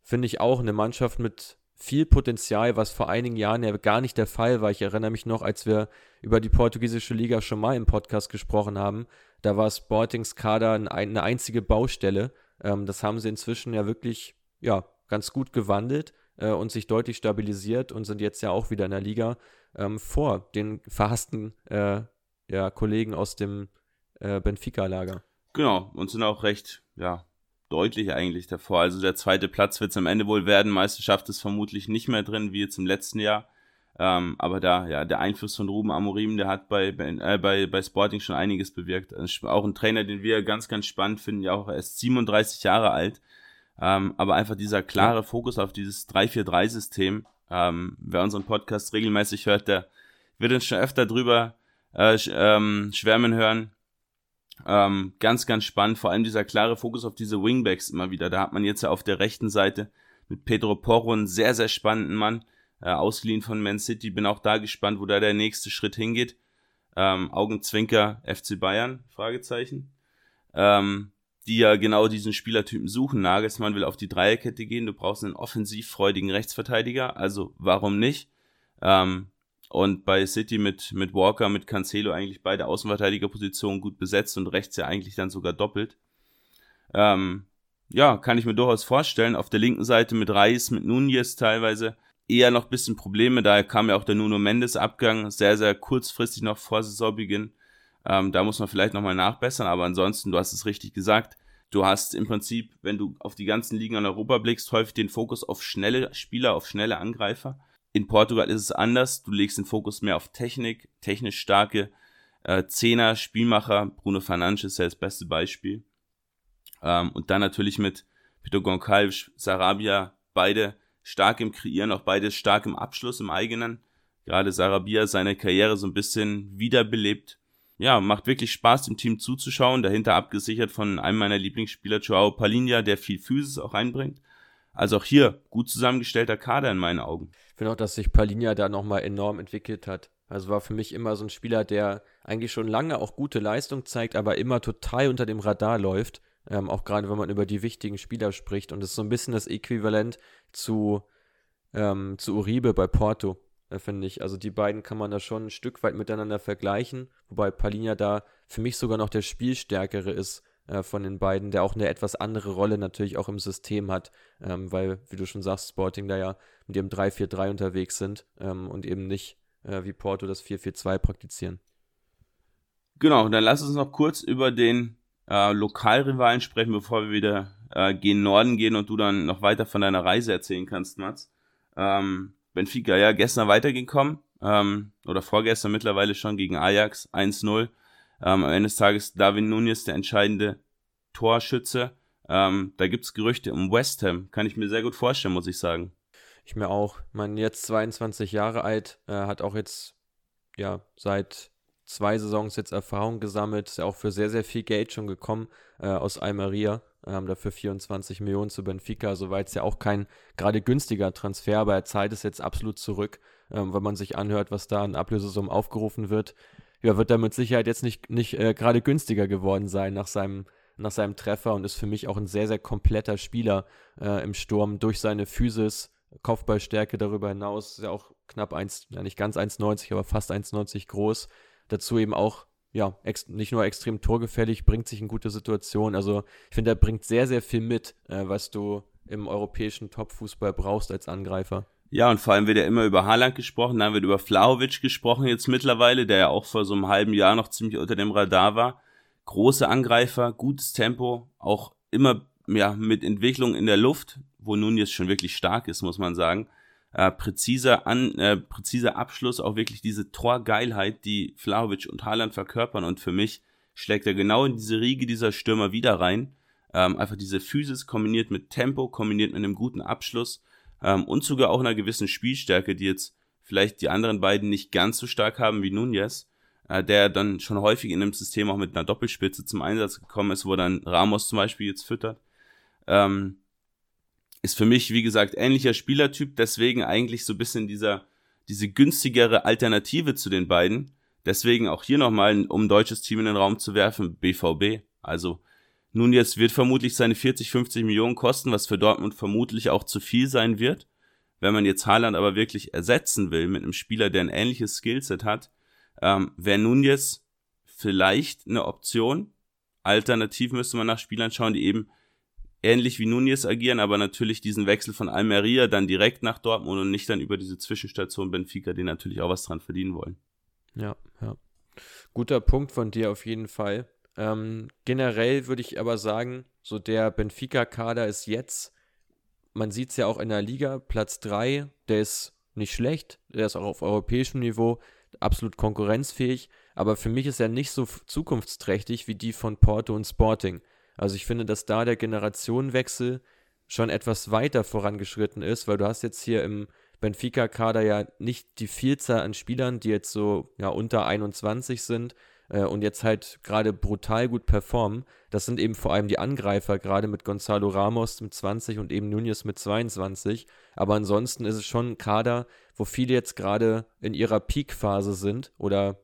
Speaker 2: finde ich auch eine Mannschaft mit viel Potenzial, was vor einigen Jahren ja gar nicht der Fall war. Ich erinnere mich noch, als wir über die portugiesische Liga schon mal im Podcast gesprochen haben, da war Sportings Kader eine einzige Baustelle. Ähm, das haben sie inzwischen ja wirklich ja, ganz gut gewandelt äh, und sich deutlich stabilisiert und sind jetzt ja auch wieder in der Liga ähm, vor den verhassten äh, ja, Kollegen aus dem äh, Benfica-Lager.
Speaker 3: Genau, und sind auch recht, ja, deutlich eigentlich davor. Also der zweite Platz wird es am Ende wohl werden. Meisterschaft ist vermutlich nicht mehr drin, wie jetzt im letzten Jahr. Ähm, aber da, ja, der Einfluss von Ruben Amorim, der hat bei, äh, bei, bei Sporting schon einiges bewirkt. Also auch ein Trainer, den wir ganz, ganz spannend finden, ja auch erst 37 Jahre alt. Ähm, aber einfach dieser klare Fokus auf dieses 3-4-3-System. Ähm, wer unseren Podcast regelmäßig hört, der wird uns schon öfter drüber äh, ähm, schwärmen hören. Ähm, ganz, ganz spannend, vor allem dieser klare Fokus auf diese Wingbacks immer wieder. Da hat man jetzt ja auf der rechten Seite mit Pedro Porro einen sehr, sehr spannenden Mann, äh, ausgeliehen von Man City. Bin auch da gespannt, wo da der nächste Schritt hingeht. Ähm, Augenzwinker FC Bayern, Fragezeichen. Ähm, die ja genau diesen Spielertypen suchen. Nagelsmann will auf die Dreierkette gehen. Du brauchst einen offensivfreudigen Rechtsverteidiger. Also warum nicht? Ähm, und bei City mit, mit Walker, mit Cancelo eigentlich beide Außenverteidigerpositionen gut besetzt und rechts ja eigentlich dann sogar doppelt. Ähm, ja, kann ich mir durchaus vorstellen. Auf der linken Seite mit Reis, mit Nunez teilweise eher noch ein bisschen Probleme. Daher kam ja auch der Nuno Mendes Abgang sehr, sehr kurzfristig noch vor Saisonbeginn. Ähm, da muss man vielleicht nochmal nachbessern, aber ansonsten, du hast es richtig gesagt. Du hast im Prinzip, wenn du auf die ganzen Ligen in Europa blickst, häufig den Fokus auf schnelle Spieler, auf schnelle Angreifer. In Portugal ist es anders. Du legst den Fokus mehr auf Technik, technisch starke äh, Zehner, Spielmacher. Bruno Fernandes ist ja das beste Beispiel. Ähm, und dann natürlich mit Pedro Goncalves, Sarabia, beide stark im Kreieren, auch beide stark im Abschluss, im eigenen. Gerade Sarabia seine Karriere so ein bisschen wiederbelebt. Ja, macht wirklich Spaß, dem Team zuzuschauen. Dahinter abgesichert von einem meiner Lieblingsspieler, Joao Palinha, der viel Physis auch reinbringt. Also auch hier gut zusammengestellter Kader in meinen Augen.
Speaker 2: Ich finde auch, dass sich Palinha da nochmal enorm entwickelt hat. Also war für mich immer so ein Spieler, der eigentlich schon lange auch gute Leistung zeigt, aber immer total unter dem Radar läuft. Ähm, auch gerade wenn man über die wichtigen Spieler spricht. Und es ist so ein bisschen das Äquivalent zu, ähm, zu Uribe bei Porto, äh, finde ich. Also die beiden kann man da schon ein Stück weit miteinander vergleichen, wobei Palinha da für mich sogar noch der Spielstärkere ist äh, von den beiden, der auch eine etwas andere Rolle natürlich auch im System hat, ähm, weil, wie du schon sagst, Sporting da ja mit dem 3-4-3 unterwegs sind ähm, und eben nicht äh, wie Porto das 4-4-2 praktizieren.
Speaker 3: Genau, dann lass uns noch kurz über den äh, Lokalrivalen sprechen, bevor wir wieder äh, gen Norden gehen und du dann noch weiter von deiner Reise erzählen kannst, Mats. Ähm, Benfica, ja, gestern weitergekommen, ähm, oder vorgestern mittlerweile schon gegen Ajax 1-0. Ähm, am Ende des Tages David Nunez, der entscheidende Torschütze. Ähm, da gibt's Gerüchte um West Ham. Kann ich mir sehr gut vorstellen, muss ich sagen.
Speaker 2: Ich mir auch. Man jetzt 22 Jahre alt, äh, hat auch jetzt ja seit zwei Saisons jetzt Erfahrung gesammelt, ist ja auch für sehr, sehr viel Geld schon gekommen äh, aus Almeria. Ähm, dafür 24 Millionen zu Benfica, so war jetzt ja auch kein gerade günstiger Transfer, aber er zahlt es jetzt absolut zurück, ähm, wenn man sich anhört, was da an Ablösesummen aufgerufen wird. Ja, wird da mit Sicherheit jetzt nicht, nicht äh, gerade günstiger geworden sein nach seinem, nach seinem Treffer und ist für mich auch ein sehr, sehr kompletter Spieler äh, im Sturm durch seine Physis, Kopfballstärke darüber hinaus, ist ja auch knapp 1, ja nicht ganz 1,90, aber fast 1,90 groß. Dazu eben auch, ja, nicht nur extrem torgefällig, bringt sich in gute Situationen. Also ich finde, er bringt sehr, sehr viel mit, äh, was du im europäischen Top-Fußball brauchst als Angreifer.
Speaker 3: Ja, und vor allem wird ja immer über Haaland gesprochen, dann wird über Flauwitsch gesprochen jetzt mittlerweile, der ja auch vor so einem halben Jahr noch ziemlich unter dem Radar war. Große Angreifer, gutes Tempo, auch immer ja, mit Entwicklung in der Luft, wo nun jetzt schon wirklich stark ist, muss man sagen äh, präziser, an, äh, präziser Abschluss, auch wirklich diese Torgeilheit, die Flahovic und Haaland verkörpern. Und für mich schlägt er genau in diese Riege dieser Stürmer wieder rein. Ähm, einfach diese Physis kombiniert mit Tempo, kombiniert mit einem guten Abschluss ähm, und sogar auch einer gewissen Spielstärke, die jetzt vielleicht die anderen beiden nicht ganz so stark haben wie Nunez, äh, der dann schon häufig in dem System auch mit einer Doppelspitze zum Einsatz gekommen ist, wo dann Ramos zum Beispiel jetzt füttert. Ähm, ist für mich, wie gesagt, ähnlicher Spielertyp, deswegen eigentlich so ein bisschen dieser, diese günstigere Alternative zu den beiden. Deswegen auch hier nochmal, um ein deutsches Team in den Raum zu werfen, BVB. Also nun jetzt wird vermutlich seine 40, 50 Millionen kosten, was für Dortmund vermutlich auch zu viel sein wird. Wenn man jetzt Haaland aber wirklich ersetzen will mit einem Spieler, der ein ähnliches Skillset hat, ähm, wäre nun jetzt vielleicht eine Option. Alternativ müsste man nach Spielern schauen, die eben ähnlich wie Nunez agieren, aber natürlich diesen Wechsel von Almeria dann direkt nach Dortmund und nicht dann über diese Zwischenstation Benfica, die natürlich auch was dran verdienen wollen.
Speaker 2: Ja, ja. Guter Punkt von dir auf jeden Fall. Ähm, generell würde ich aber sagen, so der Benfica-Kader ist jetzt, man sieht es ja auch in der Liga, Platz 3, der ist nicht schlecht, der ist auch auf europäischem Niveau absolut konkurrenzfähig, aber für mich ist er nicht so zukunftsträchtig wie die von Porto und Sporting. Also ich finde, dass da der Generationenwechsel schon etwas weiter vorangeschritten ist, weil du hast jetzt hier im Benfica-Kader ja nicht die Vielzahl an Spielern, die jetzt so ja unter 21 sind äh, und jetzt halt gerade brutal gut performen. Das sind eben vor allem die Angreifer, gerade mit Gonzalo Ramos mit 20 und eben Nunez mit 22. Aber ansonsten ist es schon ein Kader, wo viele jetzt gerade in ihrer Peak-Phase sind oder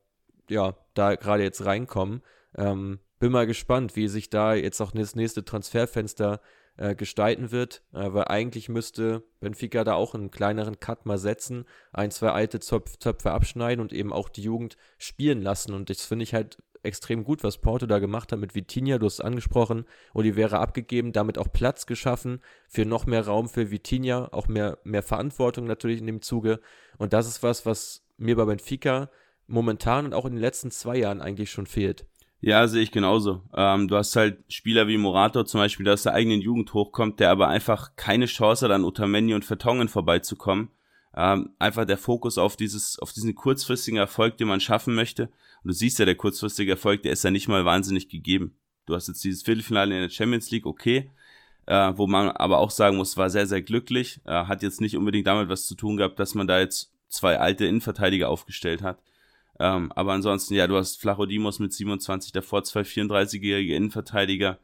Speaker 2: ja, da gerade jetzt reinkommen. Ähm, bin mal gespannt, wie sich da jetzt auch das nächste Transferfenster äh, gestalten wird, äh, weil eigentlich müsste Benfica da auch einen kleineren Cut mal setzen, ein, zwei alte Zöpf Zöpfe abschneiden und eben auch die Jugend spielen lassen. Und das finde ich halt extrem gut, was Porto da gemacht hat mit Vitinha, du hast es angesprochen, Oliveira abgegeben, damit auch Platz geschaffen für noch mehr Raum für Vitinha, auch mehr, mehr Verantwortung natürlich in dem Zuge. Und das ist was, was mir bei Benfica momentan und auch in den letzten zwei Jahren eigentlich schon fehlt.
Speaker 3: Ja, sehe ich genauso. Ähm, du hast halt Spieler wie Morato zum Beispiel, der aus der eigenen Jugend hochkommt, der aber einfach keine Chance hat, an Otamendi und Vertongen vorbeizukommen. Ähm, einfach der Fokus auf dieses, auf diesen kurzfristigen Erfolg, den man schaffen möchte. Und du siehst ja, der kurzfristige Erfolg, der ist ja nicht mal wahnsinnig gegeben. Du hast jetzt dieses Viertelfinale in der Champions League, okay. äh, wo man aber auch sagen muss, war sehr, sehr glücklich. Äh, hat jetzt nicht unbedingt damit was zu tun gehabt, dass man da jetzt zwei alte Innenverteidiger aufgestellt hat. Ähm, aber ansonsten, ja, du hast Flachodimos mit 27, davor zwei 34-jährige Innenverteidiger.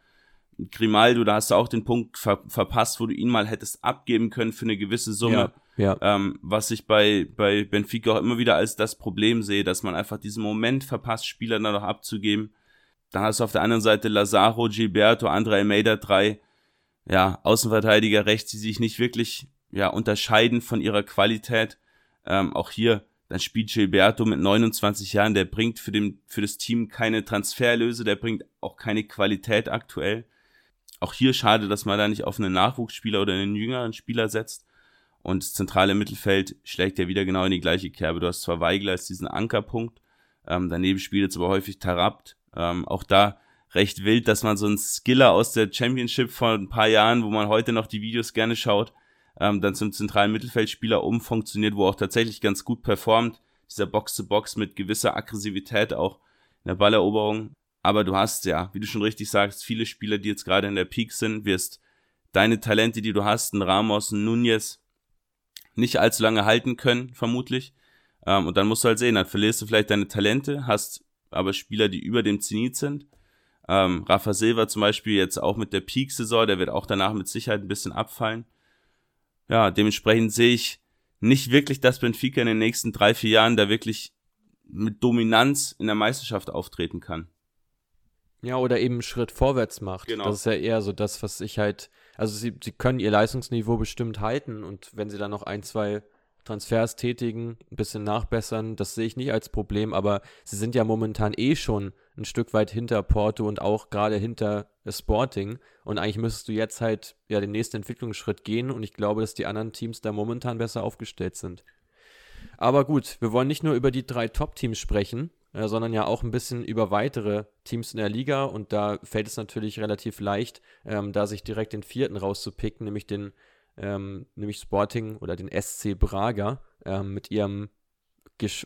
Speaker 3: Grimaldo, da hast du auch den Punkt ver verpasst, wo du ihn mal hättest abgeben können für eine gewisse Summe. Ja, ja. Ähm, was ich bei, bei Benfica auch immer wieder als das Problem sehe, dass man einfach diesen Moment verpasst, Spieler dann noch abzugeben. Dann hast du auf der anderen Seite Lazaro, Gilberto, Andre Almeida, drei ja, Außenverteidiger rechts, die sich nicht wirklich ja, unterscheiden von ihrer Qualität. Ähm, auch hier, dann spielt Gilberto mit 29 Jahren, der bringt für, den, für das Team keine Transferlöse, der bringt auch keine Qualität aktuell. Auch hier schade, dass man da nicht auf einen Nachwuchsspieler oder einen jüngeren Spieler setzt. Und das zentrale Mittelfeld schlägt ja wieder genau in die gleiche Kerbe. Du hast zwar Weigler als diesen Ankerpunkt, ähm, daneben spielt jetzt aber häufig Tarabt. Ähm, auch da recht wild, dass man so einen Skiller aus der Championship vor ein paar Jahren, wo man heute noch die Videos gerne schaut, ähm, dann zum zentralen Mittelfeldspieler umfunktioniert, wo auch tatsächlich ganz gut performt. Dieser Box-to-Box -Box mit gewisser Aggressivität auch in der Balleroberung. Aber du hast ja, wie du schon richtig sagst, viele Spieler, die jetzt gerade in der Peak sind, wirst deine Talente, die du hast, ein Ramos, ein Nunez, nicht allzu lange halten können, vermutlich. Ähm, und dann musst du halt sehen, dann verlierst du vielleicht deine Talente, hast aber Spieler, die über dem Zenit sind. Ähm, Rafa Silva zum Beispiel jetzt auch mit der Peak-Saison, der wird auch danach mit Sicherheit ein bisschen abfallen ja, dementsprechend sehe ich nicht wirklich, dass Benfica in den nächsten drei, vier Jahren da wirklich mit Dominanz in der Meisterschaft auftreten kann.
Speaker 2: Ja, oder eben einen Schritt vorwärts macht. Genau. Das ist ja eher so das, was ich halt, also sie, sie können ihr Leistungsniveau bestimmt halten und wenn sie dann noch ein, zwei Transfers tätigen, ein bisschen nachbessern, das sehe ich nicht als Problem, aber sie sind ja momentan eh schon ein Stück weit hinter Porto und auch gerade hinter Sporting. Und eigentlich müsstest du jetzt halt ja den nächsten Entwicklungsschritt gehen. Und ich glaube, dass die anderen Teams da momentan besser aufgestellt sind. Aber gut, wir wollen nicht nur über die drei Top-Teams sprechen, äh, sondern ja auch ein bisschen über weitere Teams in der Liga. Und da fällt es natürlich relativ leicht, ähm, da sich direkt den vierten rauszupicken, nämlich den ähm, nämlich Sporting oder den SC Braga ähm, mit ihrem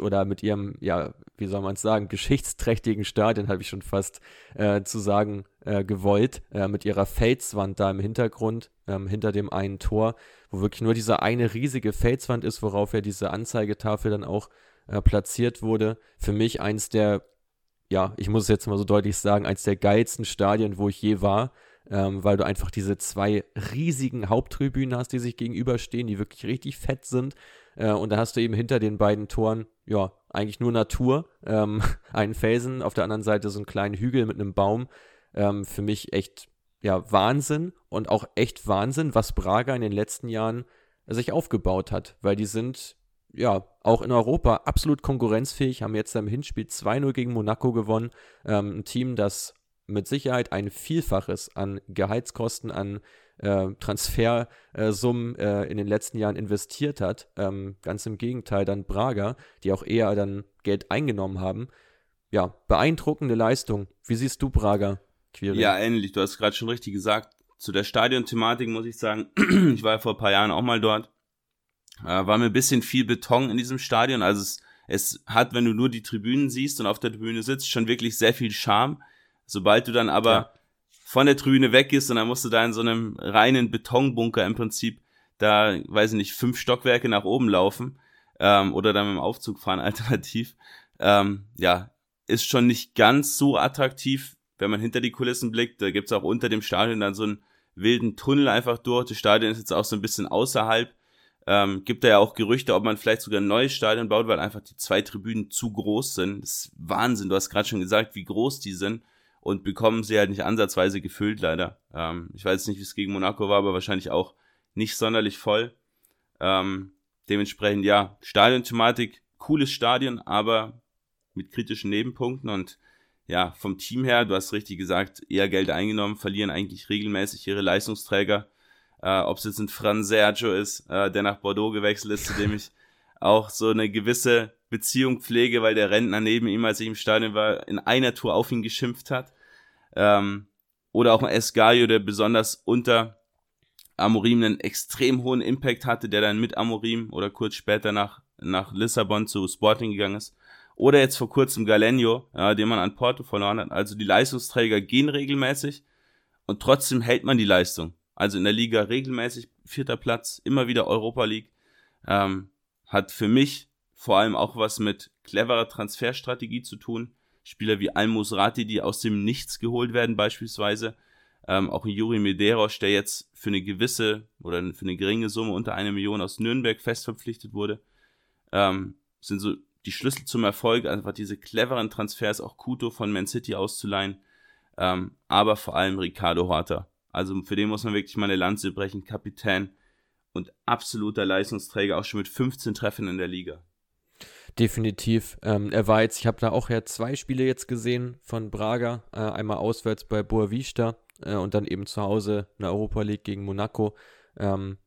Speaker 2: oder mit ihrem, ja, wie soll man es sagen, geschichtsträchtigen Stadion, habe ich schon fast äh, zu sagen äh, gewollt, äh, mit ihrer Felswand da im Hintergrund, ähm, hinter dem einen Tor, wo wirklich nur diese eine riesige Felswand ist, worauf ja diese Anzeigetafel dann auch äh, platziert wurde. Für mich eins der, ja, ich muss es jetzt mal so deutlich sagen, eins der geilsten Stadien, wo ich je war ähm, weil du einfach diese zwei riesigen Haupttribünen hast, die sich gegenüberstehen, die wirklich richtig fett sind. Äh, und da hast du eben hinter den beiden Toren, ja, eigentlich nur Natur, ähm, [LAUGHS] einen Felsen, auf der anderen Seite so einen kleinen Hügel mit einem Baum. Ähm, für mich echt, ja, Wahnsinn und auch echt Wahnsinn, was Braga in den letzten Jahren sich aufgebaut hat, weil die sind ja, auch in Europa absolut konkurrenzfähig, haben jetzt im Hinspiel 2-0 gegen Monaco gewonnen. Ähm, ein Team, das mit Sicherheit ein Vielfaches an Gehaltskosten, an äh, Transfersummen äh, in den letzten Jahren investiert hat. Ähm, ganz im Gegenteil, dann Braga, die auch eher dann Geld eingenommen haben. Ja, beeindruckende Leistung. Wie siehst du Braga,
Speaker 3: Quiri? Ja, ähnlich. Du hast gerade schon richtig gesagt. Zu der Stadionthematik muss ich sagen, [CLEARS THROAT] ich war ja vor ein paar Jahren auch mal dort. Äh, war mir ein bisschen viel Beton in diesem Stadion. Also es, es hat, wenn du nur die Tribünen siehst und auf der Tribüne sitzt, schon wirklich sehr viel Charme. Sobald du dann aber ja. Von der Tribüne weggehst und dann musst du da in so einem reinen Betonbunker im Prinzip da, weiß ich nicht, fünf Stockwerke nach oben laufen ähm, oder dann mit dem Aufzug fahren [LAUGHS] alternativ, ähm, ja, ist schon nicht ganz so attraktiv, wenn man hinter die Kulissen blickt. Da gibt's auch unter dem Stadion dann so einen wilden Tunnel einfach durch. Das Stadion ist jetzt auch so ein bisschen außerhalb. Ähm, gibt da ja auch Gerüchte, ob man vielleicht sogar ein neues Stadion baut, weil einfach die zwei Tribünen zu groß sind. Das ist Wahnsinn. Du hast gerade schon gesagt, wie groß die sind und bekommen sie halt nicht ansatzweise gefüllt, leider. Ähm, ich weiß nicht, wie es gegen Monaco war, aber wahrscheinlich auch nicht sonderlich voll. Ähm, dementsprechend, ja, Stadionthematik, cooles Stadion, aber mit kritischen Nebenpunkten und ja, vom Team her, du hast richtig gesagt, eher Geld eingenommen, verlieren eigentlich regelmäßig ihre Leistungsträger. Äh, Ob es jetzt ein Fran Sergio ist, äh, der nach Bordeaux gewechselt ist, zu dem ich [LAUGHS] auch so eine gewisse Beziehung pflege, weil der Rentner neben ihm, als ich im Stadion war, in einer Tour auf ihn geschimpft hat. Ähm, oder auch ein Esgaio, der besonders unter Amorim einen extrem hohen Impact hatte, der dann mit Amorim oder kurz später nach, nach Lissabon zu Sporting gegangen ist. Oder jetzt vor kurzem Galenio, ja, den man an Porto verloren hat. Also die Leistungsträger gehen regelmäßig und trotzdem hält man die Leistung. Also in der Liga regelmäßig vierter Platz, immer wieder Europa League. Ähm, hat für mich vor allem auch was mit cleverer Transferstrategie zu tun. Spieler wie Almus Rati, die aus dem Nichts geholt werden beispielsweise. Ähm, auch Juri Medeiros, der jetzt für eine gewisse oder für eine geringe Summe unter einer Million aus Nürnberg fest verpflichtet wurde. Ähm, sind so die Schlüssel zum Erfolg, einfach diese cleveren Transfers, auch Kuto von Man City auszuleihen, ähm, aber vor allem Ricardo Horta. Also für den muss man wirklich mal eine Lanze brechen, Kapitän und absoluter Leistungsträger, auch schon mit 15 Treffen in der Liga.
Speaker 2: Definitiv. Ähm, er war jetzt, ich habe da auch ja zwei Spiele jetzt gesehen von Braga, äh, einmal auswärts bei Boavista äh, und dann eben zu Hause in der Europa League gegen Monaco. Ähm,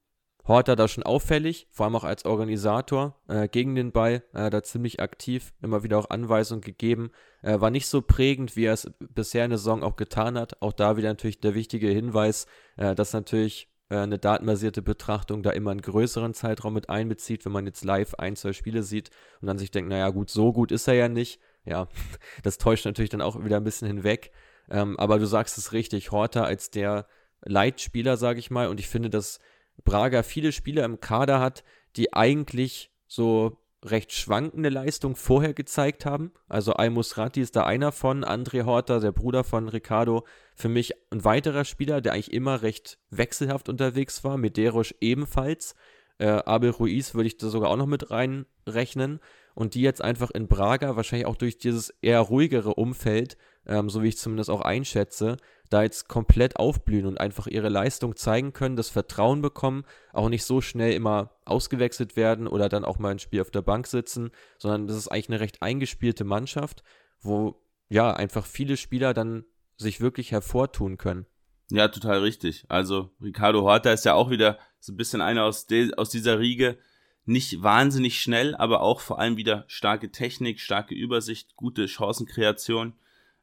Speaker 2: Horter da schon auffällig, vor allem auch als Organisator äh, gegen den Ball, äh, da ziemlich aktiv, immer wieder auch Anweisungen gegeben. Äh, war nicht so prägend, wie er es bisher in der Saison auch getan hat. Auch da wieder natürlich der wichtige Hinweis, äh, dass natürlich äh, eine datenbasierte Betrachtung da immer einen größeren Zeitraum mit einbezieht, wenn man jetzt live ein, zwei Spiele sieht und dann sich denkt, naja gut, so gut ist er ja nicht. Ja, [LAUGHS] das täuscht natürlich dann auch wieder ein bisschen hinweg. Ähm, aber du sagst es richtig, Horter als der Leitspieler, sage ich mal, und ich finde, dass Braga viele Spieler im Kader hat, die eigentlich so recht schwankende Leistung vorher gezeigt haben. Also Al Musrati ist da einer von, André Horta, der Bruder von Ricardo, für mich ein weiterer Spieler, der eigentlich immer recht wechselhaft unterwegs war, Medeiros ebenfalls. Äh, Abel Ruiz würde ich da sogar auch noch mit reinrechnen. Und die jetzt einfach in Braga, wahrscheinlich auch durch dieses eher ruhigere Umfeld, ähm, so wie ich zumindest auch einschätze, da jetzt komplett aufblühen und einfach ihre Leistung zeigen können, das Vertrauen bekommen, auch nicht so schnell immer ausgewechselt werden oder dann auch mal ein Spiel auf der Bank sitzen, sondern das ist eigentlich eine recht eingespielte Mannschaft, wo ja einfach viele Spieler dann sich wirklich hervortun können.
Speaker 3: Ja, total richtig. Also Ricardo Horta ist ja auch wieder so ein bisschen einer aus, aus dieser Riege. Nicht wahnsinnig schnell, aber auch vor allem wieder starke Technik, starke Übersicht, gute Chancenkreation.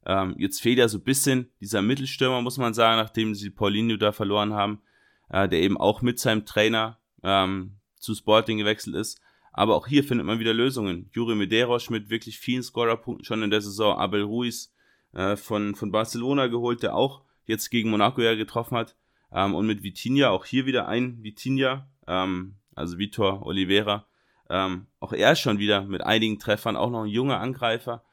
Speaker 3: Ähm, jetzt fehlt ja so ein bisschen dieser Mittelstürmer, muss man sagen, nachdem sie Paulinho da verloren haben, äh, der eben auch mit seinem Trainer ähm, zu Sporting gewechselt ist. Aber auch hier findet man wieder Lösungen. Juri Medeiros mit wirklich vielen Scorerpunkten schon in der Saison. Abel Ruiz äh, von, von Barcelona geholt, der auch jetzt gegen Monaco ja getroffen hat. Ähm, und mit Vitinha, auch hier wieder ein Vitinha, ähm, also Vitor Oliveira. Ähm, auch er schon wieder mit einigen Treffern, auch noch ein junger Angreifer.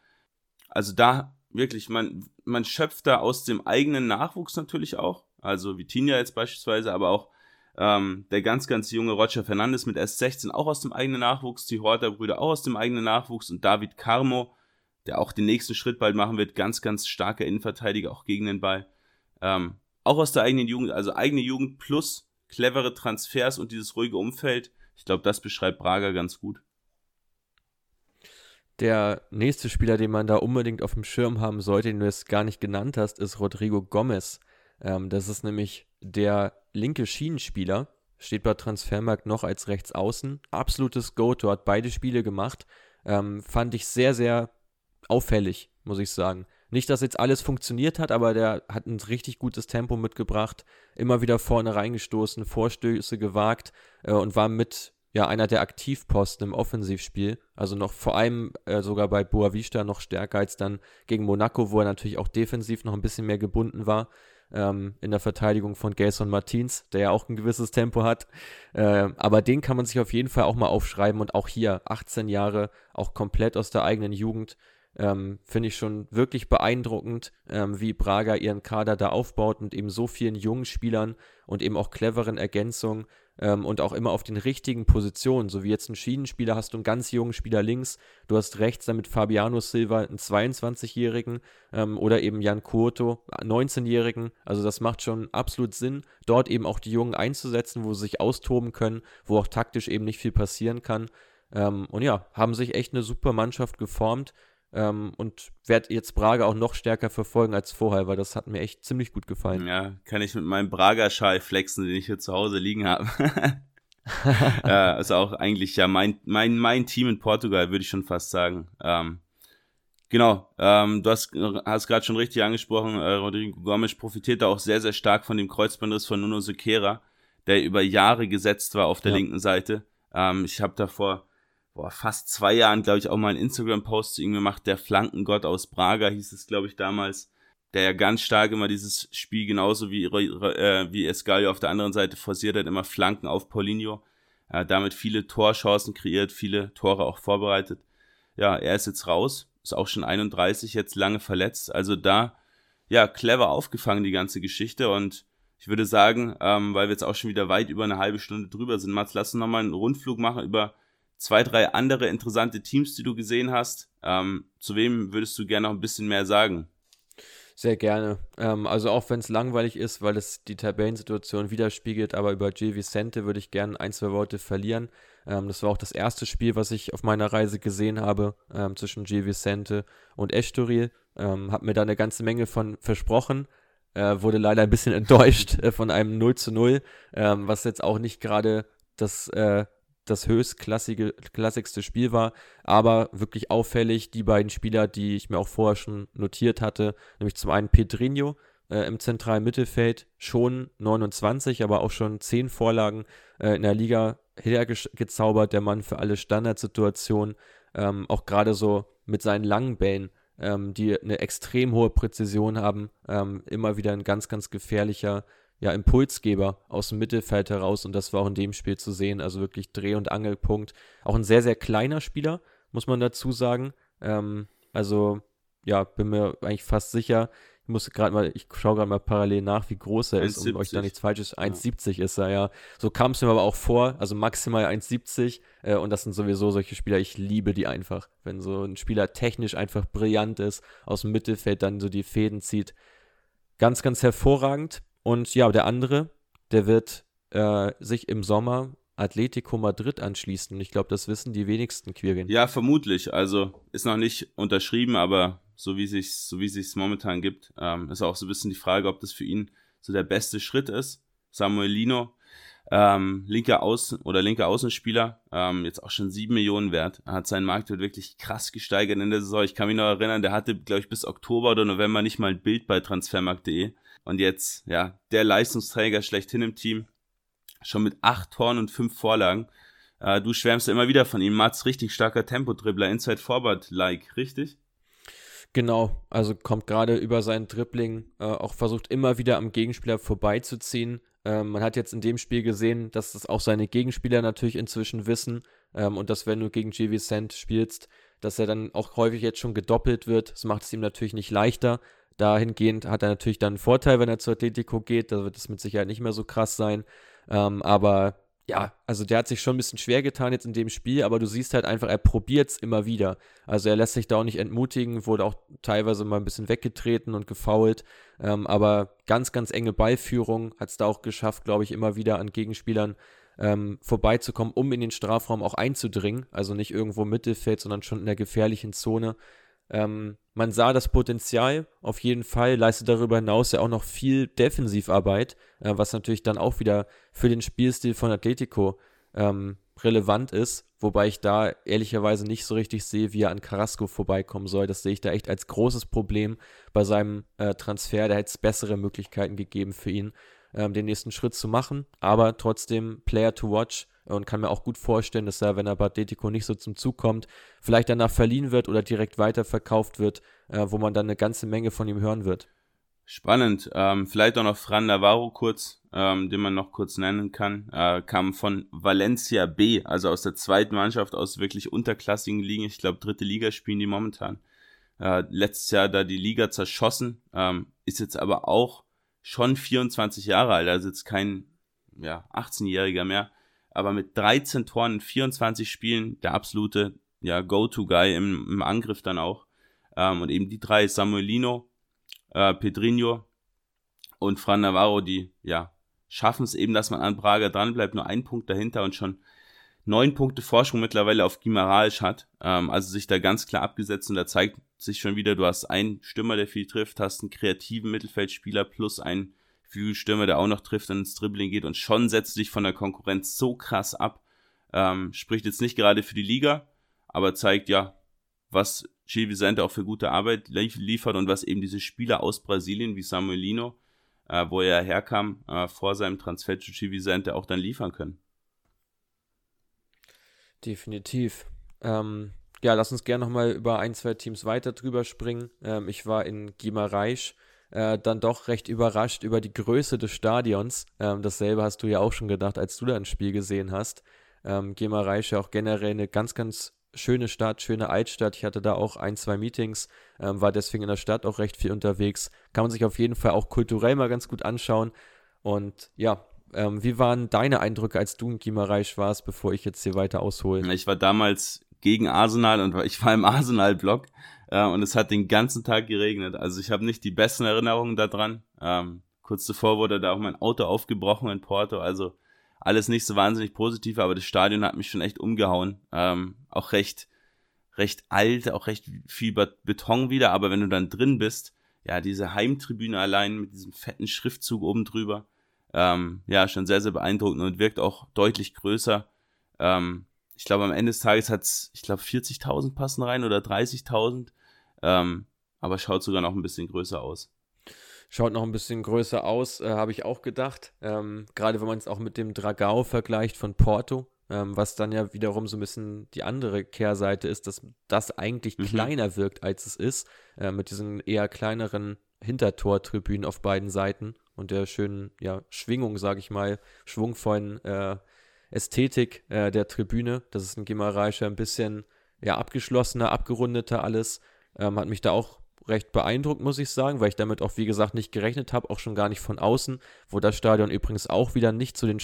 Speaker 3: Also da wirklich, man, man schöpft da aus dem eigenen Nachwuchs natürlich auch. Also Vitinha jetzt beispielsweise, aber auch ähm, der ganz, ganz junge Roger Fernandes mit S16 auch aus dem eigenen Nachwuchs, die Horter-Brüder auch aus dem eigenen Nachwuchs und David Carmo, der auch den nächsten Schritt bald machen wird, ganz, ganz starker Innenverteidiger, auch gegen den Ball. Ähm, auch aus der eigenen Jugend, also eigene Jugend plus clevere Transfers und dieses ruhige Umfeld. Ich glaube, das beschreibt Braga ganz gut.
Speaker 2: Der nächste Spieler, den man da unbedingt auf dem Schirm haben sollte, den du jetzt gar nicht genannt hast, ist Rodrigo Gomez. Ähm, das ist nämlich der linke Schienenspieler, steht bei Transfermarkt noch als Rechtsaußen. Absolutes Go-To, hat beide Spiele gemacht. Ähm, fand ich sehr, sehr auffällig, muss ich sagen. Nicht, dass jetzt alles funktioniert hat, aber der hat ein richtig gutes Tempo mitgebracht, immer wieder vorne reingestoßen, Vorstöße gewagt äh, und war mit ja einer der Aktivposten im Offensivspiel. Also noch vor allem äh, sogar bei Boavista noch stärker als dann gegen Monaco, wo er natürlich auch defensiv noch ein bisschen mehr gebunden war. Ähm, in der Verteidigung von Gelson Martins, der ja auch ein gewisses Tempo hat. Äh, aber den kann man sich auf jeden Fall auch mal aufschreiben und auch hier 18 Jahre, auch komplett aus der eigenen Jugend. Ähm, Finde ich schon wirklich beeindruckend, ähm, wie Braga ihren Kader da aufbaut und eben so vielen jungen Spielern und eben auch cleveren Ergänzungen ähm, und auch immer auf den richtigen Positionen. So wie jetzt ein Schienenspieler hast du einen ganz jungen Spieler links, du hast rechts damit Fabiano Silva einen 22-Jährigen ähm, oder eben Jan Kurto, 19-Jährigen. Also das macht schon absolut Sinn, dort eben auch die Jungen einzusetzen, wo sie sich austoben können, wo auch taktisch eben nicht viel passieren kann. Ähm, und ja, haben sich echt eine super Mannschaft geformt. Ähm, und werde jetzt Braga auch noch stärker verfolgen als vorher, weil das hat mir echt ziemlich gut gefallen.
Speaker 3: Ja, kann ich mit meinem Braga-Schal flexen, den ich hier zu Hause liegen habe. äh, [LAUGHS] also auch eigentlich ja mein, mein, mein Team in Portugal, würde ich schon fast sagen. Ähm, genau, ähm, du hast, hast gerade schon richtig angesprochen, äh, Rodrigo Gomes profitiert da auch sehr, sehr stark von dem Kreuzbandriss von Nuno Sequeira, der über Jahre gesetzt war auf der ja. linken Seite. Ähm, ich habe davor boah, fast zwei Jahren, glaube ich, auch mal einen Instagram-Post zu ihm gemacht, der Flankengott aus Braga hieß es, glaube ich, damals. der ja ganz stark immer dieses Spiel genauso wie, äh, wie Escalio auf der anderen Seite forciert hat, immer Flanken auf Paulinho. Hat damit viele Torchancen kreiert, viele Tore auch vorbereitet. Ja, er ist jetzt raus, ist auch schon 31, jetzt lange verletzt. Also da, ja, clever aufgefangen die ganze Geschichte und ich würde sagen, ähm, weil wir jetzt auch schon wieder weit über eine halbe Stunde drüber sind, Mats, lass uns nochmal einen Rundflug machen über zwei, drei andere interessante Teams, die du gesehen hast. Ähm, zu wem würdest du gerne noch ein bisschen mehr sagen?
Speaker 2: Sehr gerne. Ähm, also auch wenn es langweilig ist, weil es die Tabellensituation widerspiegelt, aber über Gil Vicente würde ich gerne ein, zwei Worte verlieren. Ähm, das war auch das erste Spiel, was ich auf meiner Reise gesehen habe ähm, zwischen Gil Vicente und Estoril. Ähm, hab mir da eine ganze Menge von versprochen. Äh, wurde leider ein bisschen [LAUGHS] enttäuscht äh, von einem 0 zu 0, ähm, was jetzt auch nicht gerade das äh, das höchstklassigste Spiel war, aber wirklich auffällig die beiden Spieler, die ich mir auch vorher schon notiert hatte, nämlich zum einen Pedrinho äh, im zentralen Mittelfeld, schon 29, aber auch schon 10 Vorlagen äh, in der Liga hergezaubert, der Mann für alle Standardsituationen, ähm, auch gerade so mit seinen langen Bällen, ähm, die eine extrem hohe Präzision haben, ähm, immer wieder ein ganz, ganz gefährlicher ja, Impulsgeber aus dem Mittelfeld heraus und das war auch in dem Spiel zu sehen. Also wirklich Dreh- und Angelpunkt. Auch ein sehr, sehr kleiner Spieler, muss man dazu sagen. Ähm, also, ja, bin mir eigentlich fast sicher. Ich muss gerade mal, ich schaue gerade mal parallel nach, wie groß er 1, ist, um euch da nichts Falsches. 1,70 ja. ist er ja. So kam es mir aber auch vor, also maximal 1,70. Äh, und das sind sowieso solche Spieler, ich liebe die einfach. Wenn so ein Spieler technisch einfach brillant ist, aus dem Mittelfeld dann so die Fäden zieht. Ganz, ganz hervorragend. Und ja, der andere, der wird äh, sich im Sommer Atletico Madrid anschließen. Ich glaube, das wissen die wenigsten Quirin.
Speaker 3: Ja, vermutlich. Also ist noch nicht unterschrieben, aber so wie sich so wie sich's momentan gibt, ähm, ist auch so ein bisschen die Frage, ob das für ihn so der beste Schritt ist. Samuelino, ähm, linker Außen oder linker Außenspieler, ähm, jetzt auch schon sieben Millionen wert. Er hat seinen Marktwert wirklich krass gesteigert in der Saison. Ich kann mich noch erinnern, der hatte, glaube ich, bis Oktober oder November nicht mal ein Bild bei transfermarkt.de. Und jetzt, ja, der Leistungsträger schlechthin im Team. Schon mit acht Toren und fünf Vorlagen. Äh, du schwärmst ja immer wieder von ihm. Mats, richtig starker Tempodribbler, Inside Forward-like, richtig?
Speaker 2: Genau, also kommt gerade über seinen Dribbling, äh, auch versucht immer wieder am Gegenspieler vorbeizuziehen. Ähm, man hat jetzt in dem Spiel gesehen, dass das auch seine Gegenspieler natürlich inzwischen wissen ähm, und dass wenn du gegen G. Vicent spielst, dass er dann auch häufig jetzt schon gedoppelt wird. Das macht es ihm natürlich nicht leichter, Dahingehend hat er natürlich dann einen Vorteil, wenn er zur Atletico geht. Da wird es mit Sicherheit nicht mehr so krass sein. Ähm, aber ja, also der hat sich schon ein bisschen schwer getan jetzt in dem Spiel, aber du siehst halt einfach, er probiert es immer wieder. Also er lässt sich da auch nicht entmutigen, wurde auch teilweise mal ein bisschen weggetreten und gefault. Ähm, aber ganz, ganz enge Ballführung hat es da auch geschafft, glaube ich, immer wieder an Gegenspielern ähm, vorbeizukommen, um in den Strafraum auch einzudringen. Also nicht irgendwo im Mittelfeld, sondern schon in der gefährlichen Zone. Ähm, man sah das Potenzial auf jeden Fall, leistet darüber hinaus ja auch noch viel Defensivarbeit, äh, was natürlich dann auch wieder für den Spielstil von Atletico ähm, relevant ist, wobei ich da ehrlicherweise nicht so richtig sehe, wie er an Carrasco vorbeikommen soll. Das sehe ich da echt als großes Problem bei seinem äh, Transfer. Da hätte es bessere Möglichkeiten gegeben für ihn, ähm, den nächsten Schritt zu machen, aber trotzdem Player to watch und kann mir auch gut vorstellen, dass er, wenn er bei Atletico nicht so zum Zug kommt, vielleicht danach verliehen wird oder direkt weiterverkauft wird, äh, wo man dann eine ganze Menge von ihm hören wird.
Speaker 3: Spannend. Ähm, vielleicht auch noch Fran Navarro kurz, ähm, den man noch kurz nennen kann. Äh, kam von Valencia B, also aus der zweiten Mannschaft, aus wirklich unterklassigen Ligen. Ich glaube, dritte Liga spielen die momentan. Äh, letztes Jahr da die Liga zerschossen, ähm, ist jetzt aber auch schon 24 Jahre alt, also jetzt kein ja, 18-Jähriger mehr aber mit 13 Toren in 24 Spielen der absolute ja, Go-To-Guy im, im, Angriff dann auch. Ähm, und eben die drei, Samuelino, äh, Pedrinho und Fran Navarro, die ja schaffen es eben, dass man an Braga dran bleibt, nur ein Punkt dahinter und schon neun Punkte Vorsprung mittlerweile auf Guimaraes hat. Ähm, also sich da ganz klar abgesetzt und da zeigt sich schon wieder, du hast einen Stürmer, der viel trifft, hast einen kreativen Mittelfeldspieler plus einen Flügelstürmer, der auch noch trifft und ins Dribbling geht und schon setzt sich von der Konkurrenz so krass ab. Ähm, spricht jetzt nicht gerade für die Liga, aber zeigt ja, was Gil Vicente auch für gute Arbeit liefert und was eben diese Spieler aus Brasilien wie Samuelino, äh, wo er herkam, äh, vor seinem Transfer zu Gil Vicente auch dann liefern können.
Speaker 2: Definitiv. Ähm, ja, lass uns gerne nochmal über ein, zwei Teams weiter drüber springen. Ähm, ich war in Guimarães äh, dann doch recht überrascht über die Größe des Stadions. Ähm, dasselbe hast du ja auch schon gedacht, als du da ein Spiel gesehen hast. Ähm, Gemeraisch ja auch generell eine ganz, ganz schöne Stadt, schöne Altstadt. Ich hatte da auch ein, zwei Meetings, ähm, war deswegen in der Stadt auch recht viel unterwegs. Kann man sich auf jeden Fall auch kulturell mal ganz gut anschauen. Und ja, ähm, wie waren deine Eindrücke, als du in Gimareisch warst, bevor ich jetzt hier weiter aushole?
Speaker 3: Ich war damals gegen Arsenal und ich war im Arsenal-Block äh, und es hat den ganzen Tag geregnet. Also ich habe nicht die besten Erinnerungen daran. Ähm, kurz zuvor wurde da auch mein Auto aufgebrochen in Porto. Also alles nicht so wahnsinnig positiv, aber das Stadion hat mich schon echt umgehauen. Ähm, auch recht, recht alt, auch recht viel Beton wieder, aber wenn du dann drin bist, ja, diese Heimtribüne allein mit diesem fetten Schriftzug oben drüber, ähm, ja, schon sehr, sehr beeindruckend und wirkt auch deutlich größer. Ähm, ich glaube, am Ende des Tages hat es, ich glaube, 40.000 passen rein oder 30.000, ähm, aber schaut sogar noch ein bisschen größer aus.
Speaker 2: Schaut noch ein bisschen größer aus, äh, habe ich auch gedacht. Ähm, Gerade wenn man es auch mit dem Dragao vergleicht von Porto, ähm, was dann ja wiederum so ein bisschen die andere Kehrseite ist, dass das eigentlich mhm. kleiner wirkt, als es ist, äh, mit diesen eher kleineren Hintertortribünen auf beiden Seiten und der schönen ja, Schwingung, sage ich mal, schwungvollen äh, Ästhetik äh, der Tribüne. Das ist ein Gimareischer ein bisschen ja, abgeschlossener, abgerundeter alles. Ähm, hat mich da auch recht beeindruckt, muss ich sagen, weil ich damit auch, wie gesagt, nicht gerechnet habe, auch schon gar nicht von außen, wo das Stadion übrigens auch wieder nicht zu den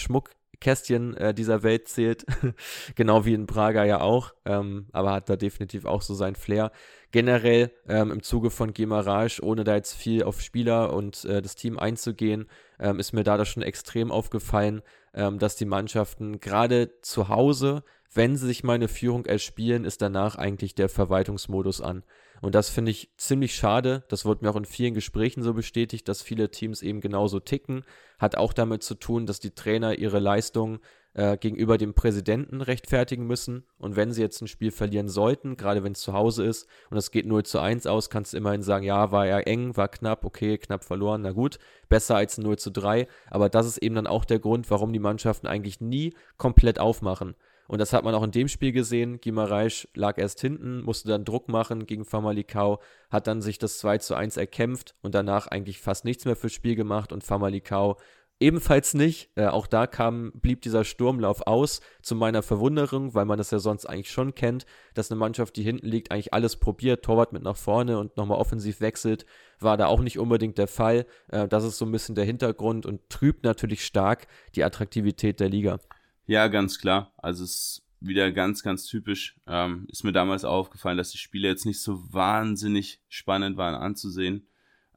Speaker 2: Schmuckkästchen äh, dieser Welt zählt, [LAUGHS] genau wie in Praga ja auch, ähm, aber hat da definitiv auch so sein Flair. Generell ähm, im Zuge von Gemarage, ohne da jetzt viel auf Spieler und äh, das Team einzugehen, ähm, ist mir da das schon extrem aufgefallen, ähm, dass die Mannschaften gerade zu Hause, wenn sie sich mal eine Führung erspielen, ist danach eigentlich der Verwaltungsmodus an. Und das finde ich ziemlich schade. Das wurde mir auch in vielen Gesprächen so bestätigt, dass viele Teams eben genauso ticken. Hat auch damit zu tun, dass die Trainer ihre Leistung äh, gegenüber dem Präsidenten rechtfertigen müssen. Und wenn sie jetzt ein Spiel verlieren sollten, gerade wenn es zu Hause ist und es geht 0 zu 1 aus, kannst du immerhin sagen, ja, war ja eng, war knapp, okay, knapp verloren, na gut, besser als 0 zu 3. Aber das ist eben dann auch der Grund, warum die Mannschaften eigentlich nie komplett aufmachen. Und das hat man auch in dem Spiel gesehen. Gimareisch lag erst hinten, musste dann Druck machen gegen Famalicão, hat dann sich das 2 zu 1 erkämpft und danach eigentlich fast nichts mehr fürs Spiel gemacht und Famalicão ebenfalls nicht. Äh, auch da kam, blieb dieser Sturmlauf aus, zu meiner Verwunderung, weil man das ja sonst eigentlich schon kennt, dass eine Mannschaft, die hinten liegt, eigentlich alles probiert, Torwart mit nach vorne und nochmal offensiv wechselt, war da auch nicht unbedingt der Fall. Äh, das ist so ein bisschen der Hintergrund und trübt natürlich stark die Attraktivität der Liga.
Speaker 3: Ja, ganz klar. Also es ist wieder ganz, ganz typisch. Ähm, ist mir damals aufgefallen, dass die Spiele jetzt nicht so wahnsinnig spannend waren anzusehen.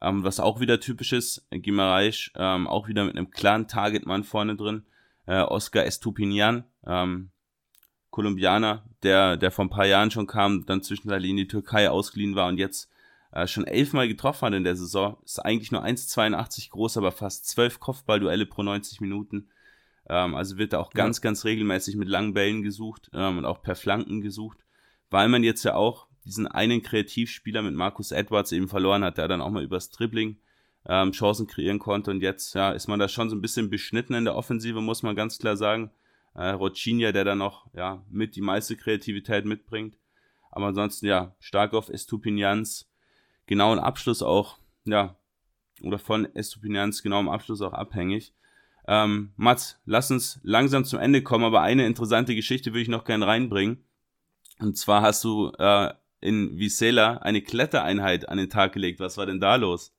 Speaker 3: Ähm, was auch wieder typisch ist, Gimareisch, ähm, auch wieder mit einem klaren Targetmann vorne drin. Äh, Oscar Estupinian, ähm, Kolumbianer, der, der vor ein paar Jahren schon kam, dann zwischenzeitlich in die Türkei ausgeliehen war und jetzt äh, schon elfmal getroffen hat in der Saison. Ist eigentlich nur 1,82 groß, aber fast zwölf Kopfballduelle pro 90 Minuten. Ähm, also wird da auch ganz, ja. ganz regelmäßig mit langen Bällen gesucht ähm, und auch per Flanken gesucht, weil man jetzt ja auch diesen einen Kreativspieler mit Markus Edwards eben verloren hat, der dann auch mal übers Dribbling ähm, Chancen kreieren konnte. Und jetzt ja, ist man da schon so ein bisschen beschnitten in der Offensive, muss man ganz klar sagen. Äh, Rocinha, der dann noch ja, mit die meiste Kreativität mitbringt. Aber ansonsten ja, stark auf Estupinians, genauen Abschluss auch, ja, oder von Estupinians genauem Abschluss auch abhängig. Ähm, Mats, lass uns langsam zum Ende kommen, aber eine interessante Geschichte würde ich noch gerne reinbringen. Und zwar hast du äh, in Visela eine Klettereinheit an den Tag gelegt. Was war denn da los?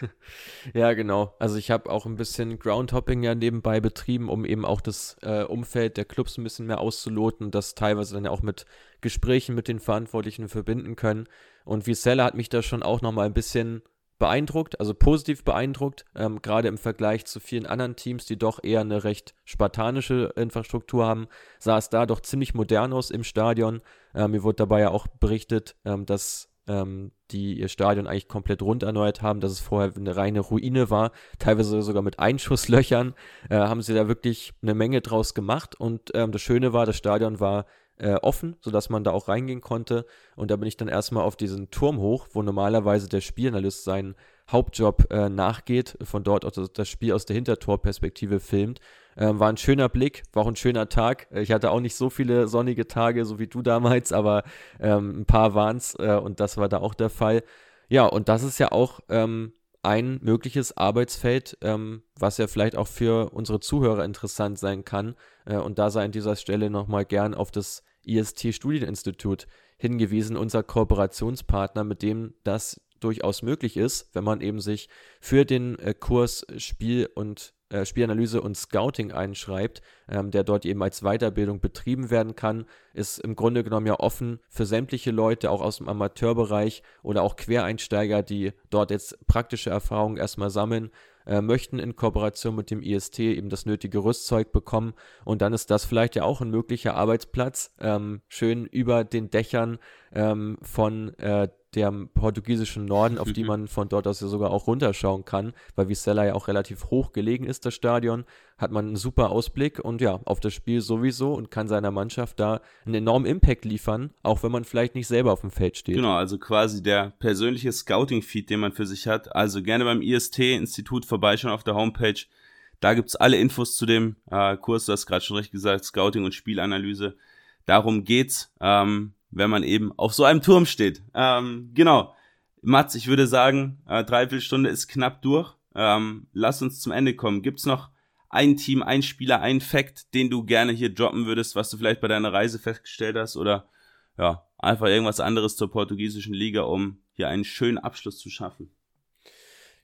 Speaker 3: [LAUGHS]
Speaker 2: ja, genau. Also ich habe auch ein bisschen Groundhopping ja nebenbei betrieben, um eben auch das äh, Umfeld der Clubs ein bisschen mehr auszuloten das teilweise dann ja auch mit Gesprächen mit den Verantwortlichen verbinden können. Und Visela hat mich da schon auch nochmal ein bisschen beeindruckt, also positiv beeindruckt, ähm, gerade im Vergleich zu vielen anderen Teams, die doch eher eine recht spartanische Infrastruktur haben, sah es da doch ziemlich modern aus im Stadion. Ähm, mir wurde dabei ja auch berichtet, ähm, dass ähm, die ihr Stadion eigentlich komplett rund erneuert haben, dass es vorher eine reine Ruine war, teilweise sogar mit Einschusslöchern, äh, haben sie da wirklich eine Menge draus gemacht und ähm, das Schöne war, das Stadion war äh, offen, sodass man da auch reingehen konnte. Und da bin ich dann erstmal auf diesen Turm hoch, wo normalerweise der Spielanalyst seinen Hauptjob äh, nachgeht, von dort auch das, Spiel aus der Hintertorperspektive filmt. Ähm, war ein schöner Blick, war auch ein schöner Tag. Ich hatte auch nicht so viele sonnige Tage, so wie du damals, aber ähm, ein paar waren es äh, und das war da auch der Fall. Ja, und das ist ja auch ähm, ein mögliches Arbeitsfeld, ähm, was ja vielleicht auch für unsere Zuhörer interessant sein kann. Äh, und da sei an dieser Stelle nochmal gern auf das IST Studieninstitut hingewiesen, unser Kooperationspartner, mit dem das durchaus möglich ist, wenn man eben sich für den äh, Kurs Spiel und äh, Spielanalyse und Scouting einschreibt, ähm, der dort eben als Weiterbildung betrieben werden kann, ist im Grunde genommen ja offen für sämtliche Leute, auch aus dem Amateurbereich oder auch Quereinsteiger, die dort jetzt praktische Erfahrungen erstmal sammeln äh, möchten in Kooperation mit dem IST eben das nötige Rüstzeug bekommen. Und dann ist das vielleicht ja auch ein möglicher Arbeitsplatz, ähm, schön über den Dächern ähm, von äh, dem portugiesischen Norden, auf die mhm. man von dort aus ja sogar auch runterschauen kann, weil Vizela ja auch relativ hoch gelegen ist, das Stadion, hat man einen super Ausblick und ja, auf das Spiel sowieso und kann seiner Mannschaft da einen enormen Impact liefern, auch wenn man vielleicht nicht selber auf dem Feld steht.
Speaker 3: Genau, also quasi der persönliche Scouting-Feed, den man für sich hat. Also gerne beim IST-Institut vorbeischauen auf der Homepage. Da gibt es alle Infos zu dem äh, Kurs, du hast gerade schon recht gesagt, Scouting und Spielanalyse. Darum geht's. Ähm, wenn man eben auf so einem Turm steht. Ähm, genau. Mats, ich würde sagen, äh, dreiviertel ist knapp durch. Ähm, lass uns zum Ende kommen. Gibt's noch ein Team, ein Spieler, ein Fact, den du gerne hier droppen würdest, was du vielleicht bei deiner Reise festgestellt hast oder ja, einfach irgendwas anderes zur portugiesischen Liga, um hier einen schönen Abschluss zu schaffen?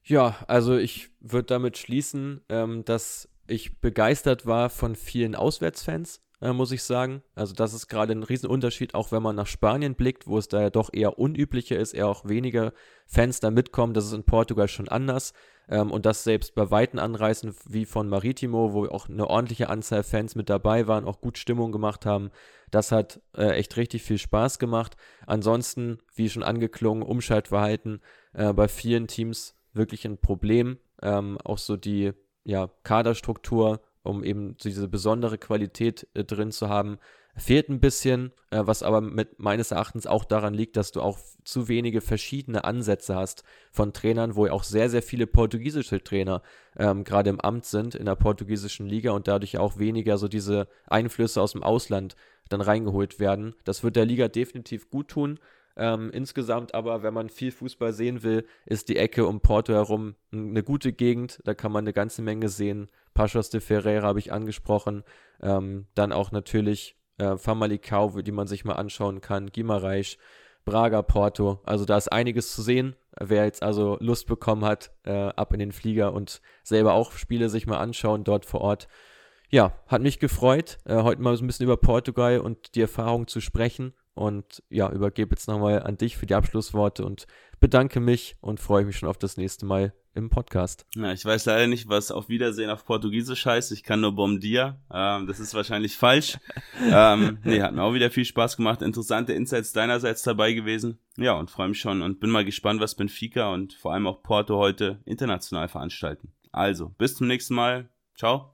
Speaker 2: Ja, also ich würde damit schließen, ähm, dass ich begeistert war von vielen Auswärtsfans äh, muss ich sagen. Also das ist gerade ein Riesenunterschied, auch wenn man nach Spanien blickt, wo es da ja doch eher unüblicher ist, eher auch weniger Fans da mitkommen. Das ist in Portugal schon anders. Ähm, und das selbst bei weiten Anreisen wie von Maritimo, wo auch eine ordentliche Anzahl Fans mit dabei waren, auch gut Stimmung gemacht haben. Das hat äh, echt richtig viel Spaß gemacht. Ansonsten, wie schon angeklungen, Umschaltverhalten äh, bei vielen Teams wirklich ein Problem. Ähm, auch so die ja, Kaderstruktur um eben diese besondere Qualität äh, drin zu haben, fehlt ein bisschen, äh, was aber mit meines Erachtens auch daran liegt, dass du auch zu wenige verschiedene Ansätze hast von Trainern, wo ja auch sehr, sehr viele portugiesische Trainer ähm, gerade im Amt sind in der portugiesischen Liga und dadurch auch weniger so diese Einflüsse aus dem Ausland dann reingeholt werden. Das wird der Liga definitiv gut tun. Ähm, insgesamt aber, wenn man viel Fußball sehen will, ist die Ecke um Porto herum eine gute Gegend. Da kann man eine ganze Menge sehen. Paschos de Ferreira habe ich angesprochen. Ähm, dann auch natürlich äh, Famalicão, die man sich mal anschauen kann. Guimarães, Braga, Porto. Also da ist einiges zu sehen. Wer jetzt also Lust bekommen hat, äh, ab in den Flieger und selber auch Spiele sich mal anschauen dort vor Ort. Ja, hat mich gefreut, äh, heute mal so ein bisschen über Portugal und die Erfahrung zu sprechen. Und ja, übergebe jetzt nochmal an dich für die Abschlussworte und bedanke mich und freue mich schon auf das nächste Mal im Podcast.
Speaker 3: Ja, ich weiß leider nicht, was auf Wiedersehen auf Portugiesisch heißt. Ich kann nur Bom dia. Ähm, das ist wahrscheinlich falsch. [LAUGHS] ähm, nee, hat mir auch wieder viel Spaß gemacht. Interessante Insights deinerseits dabei gewesen. Ja, und freue mich schon und bin mal gespannt, was Benfica und vor allem auch Porto heute international veranstalten. Also, bis zum nächsten Mal. Ciao.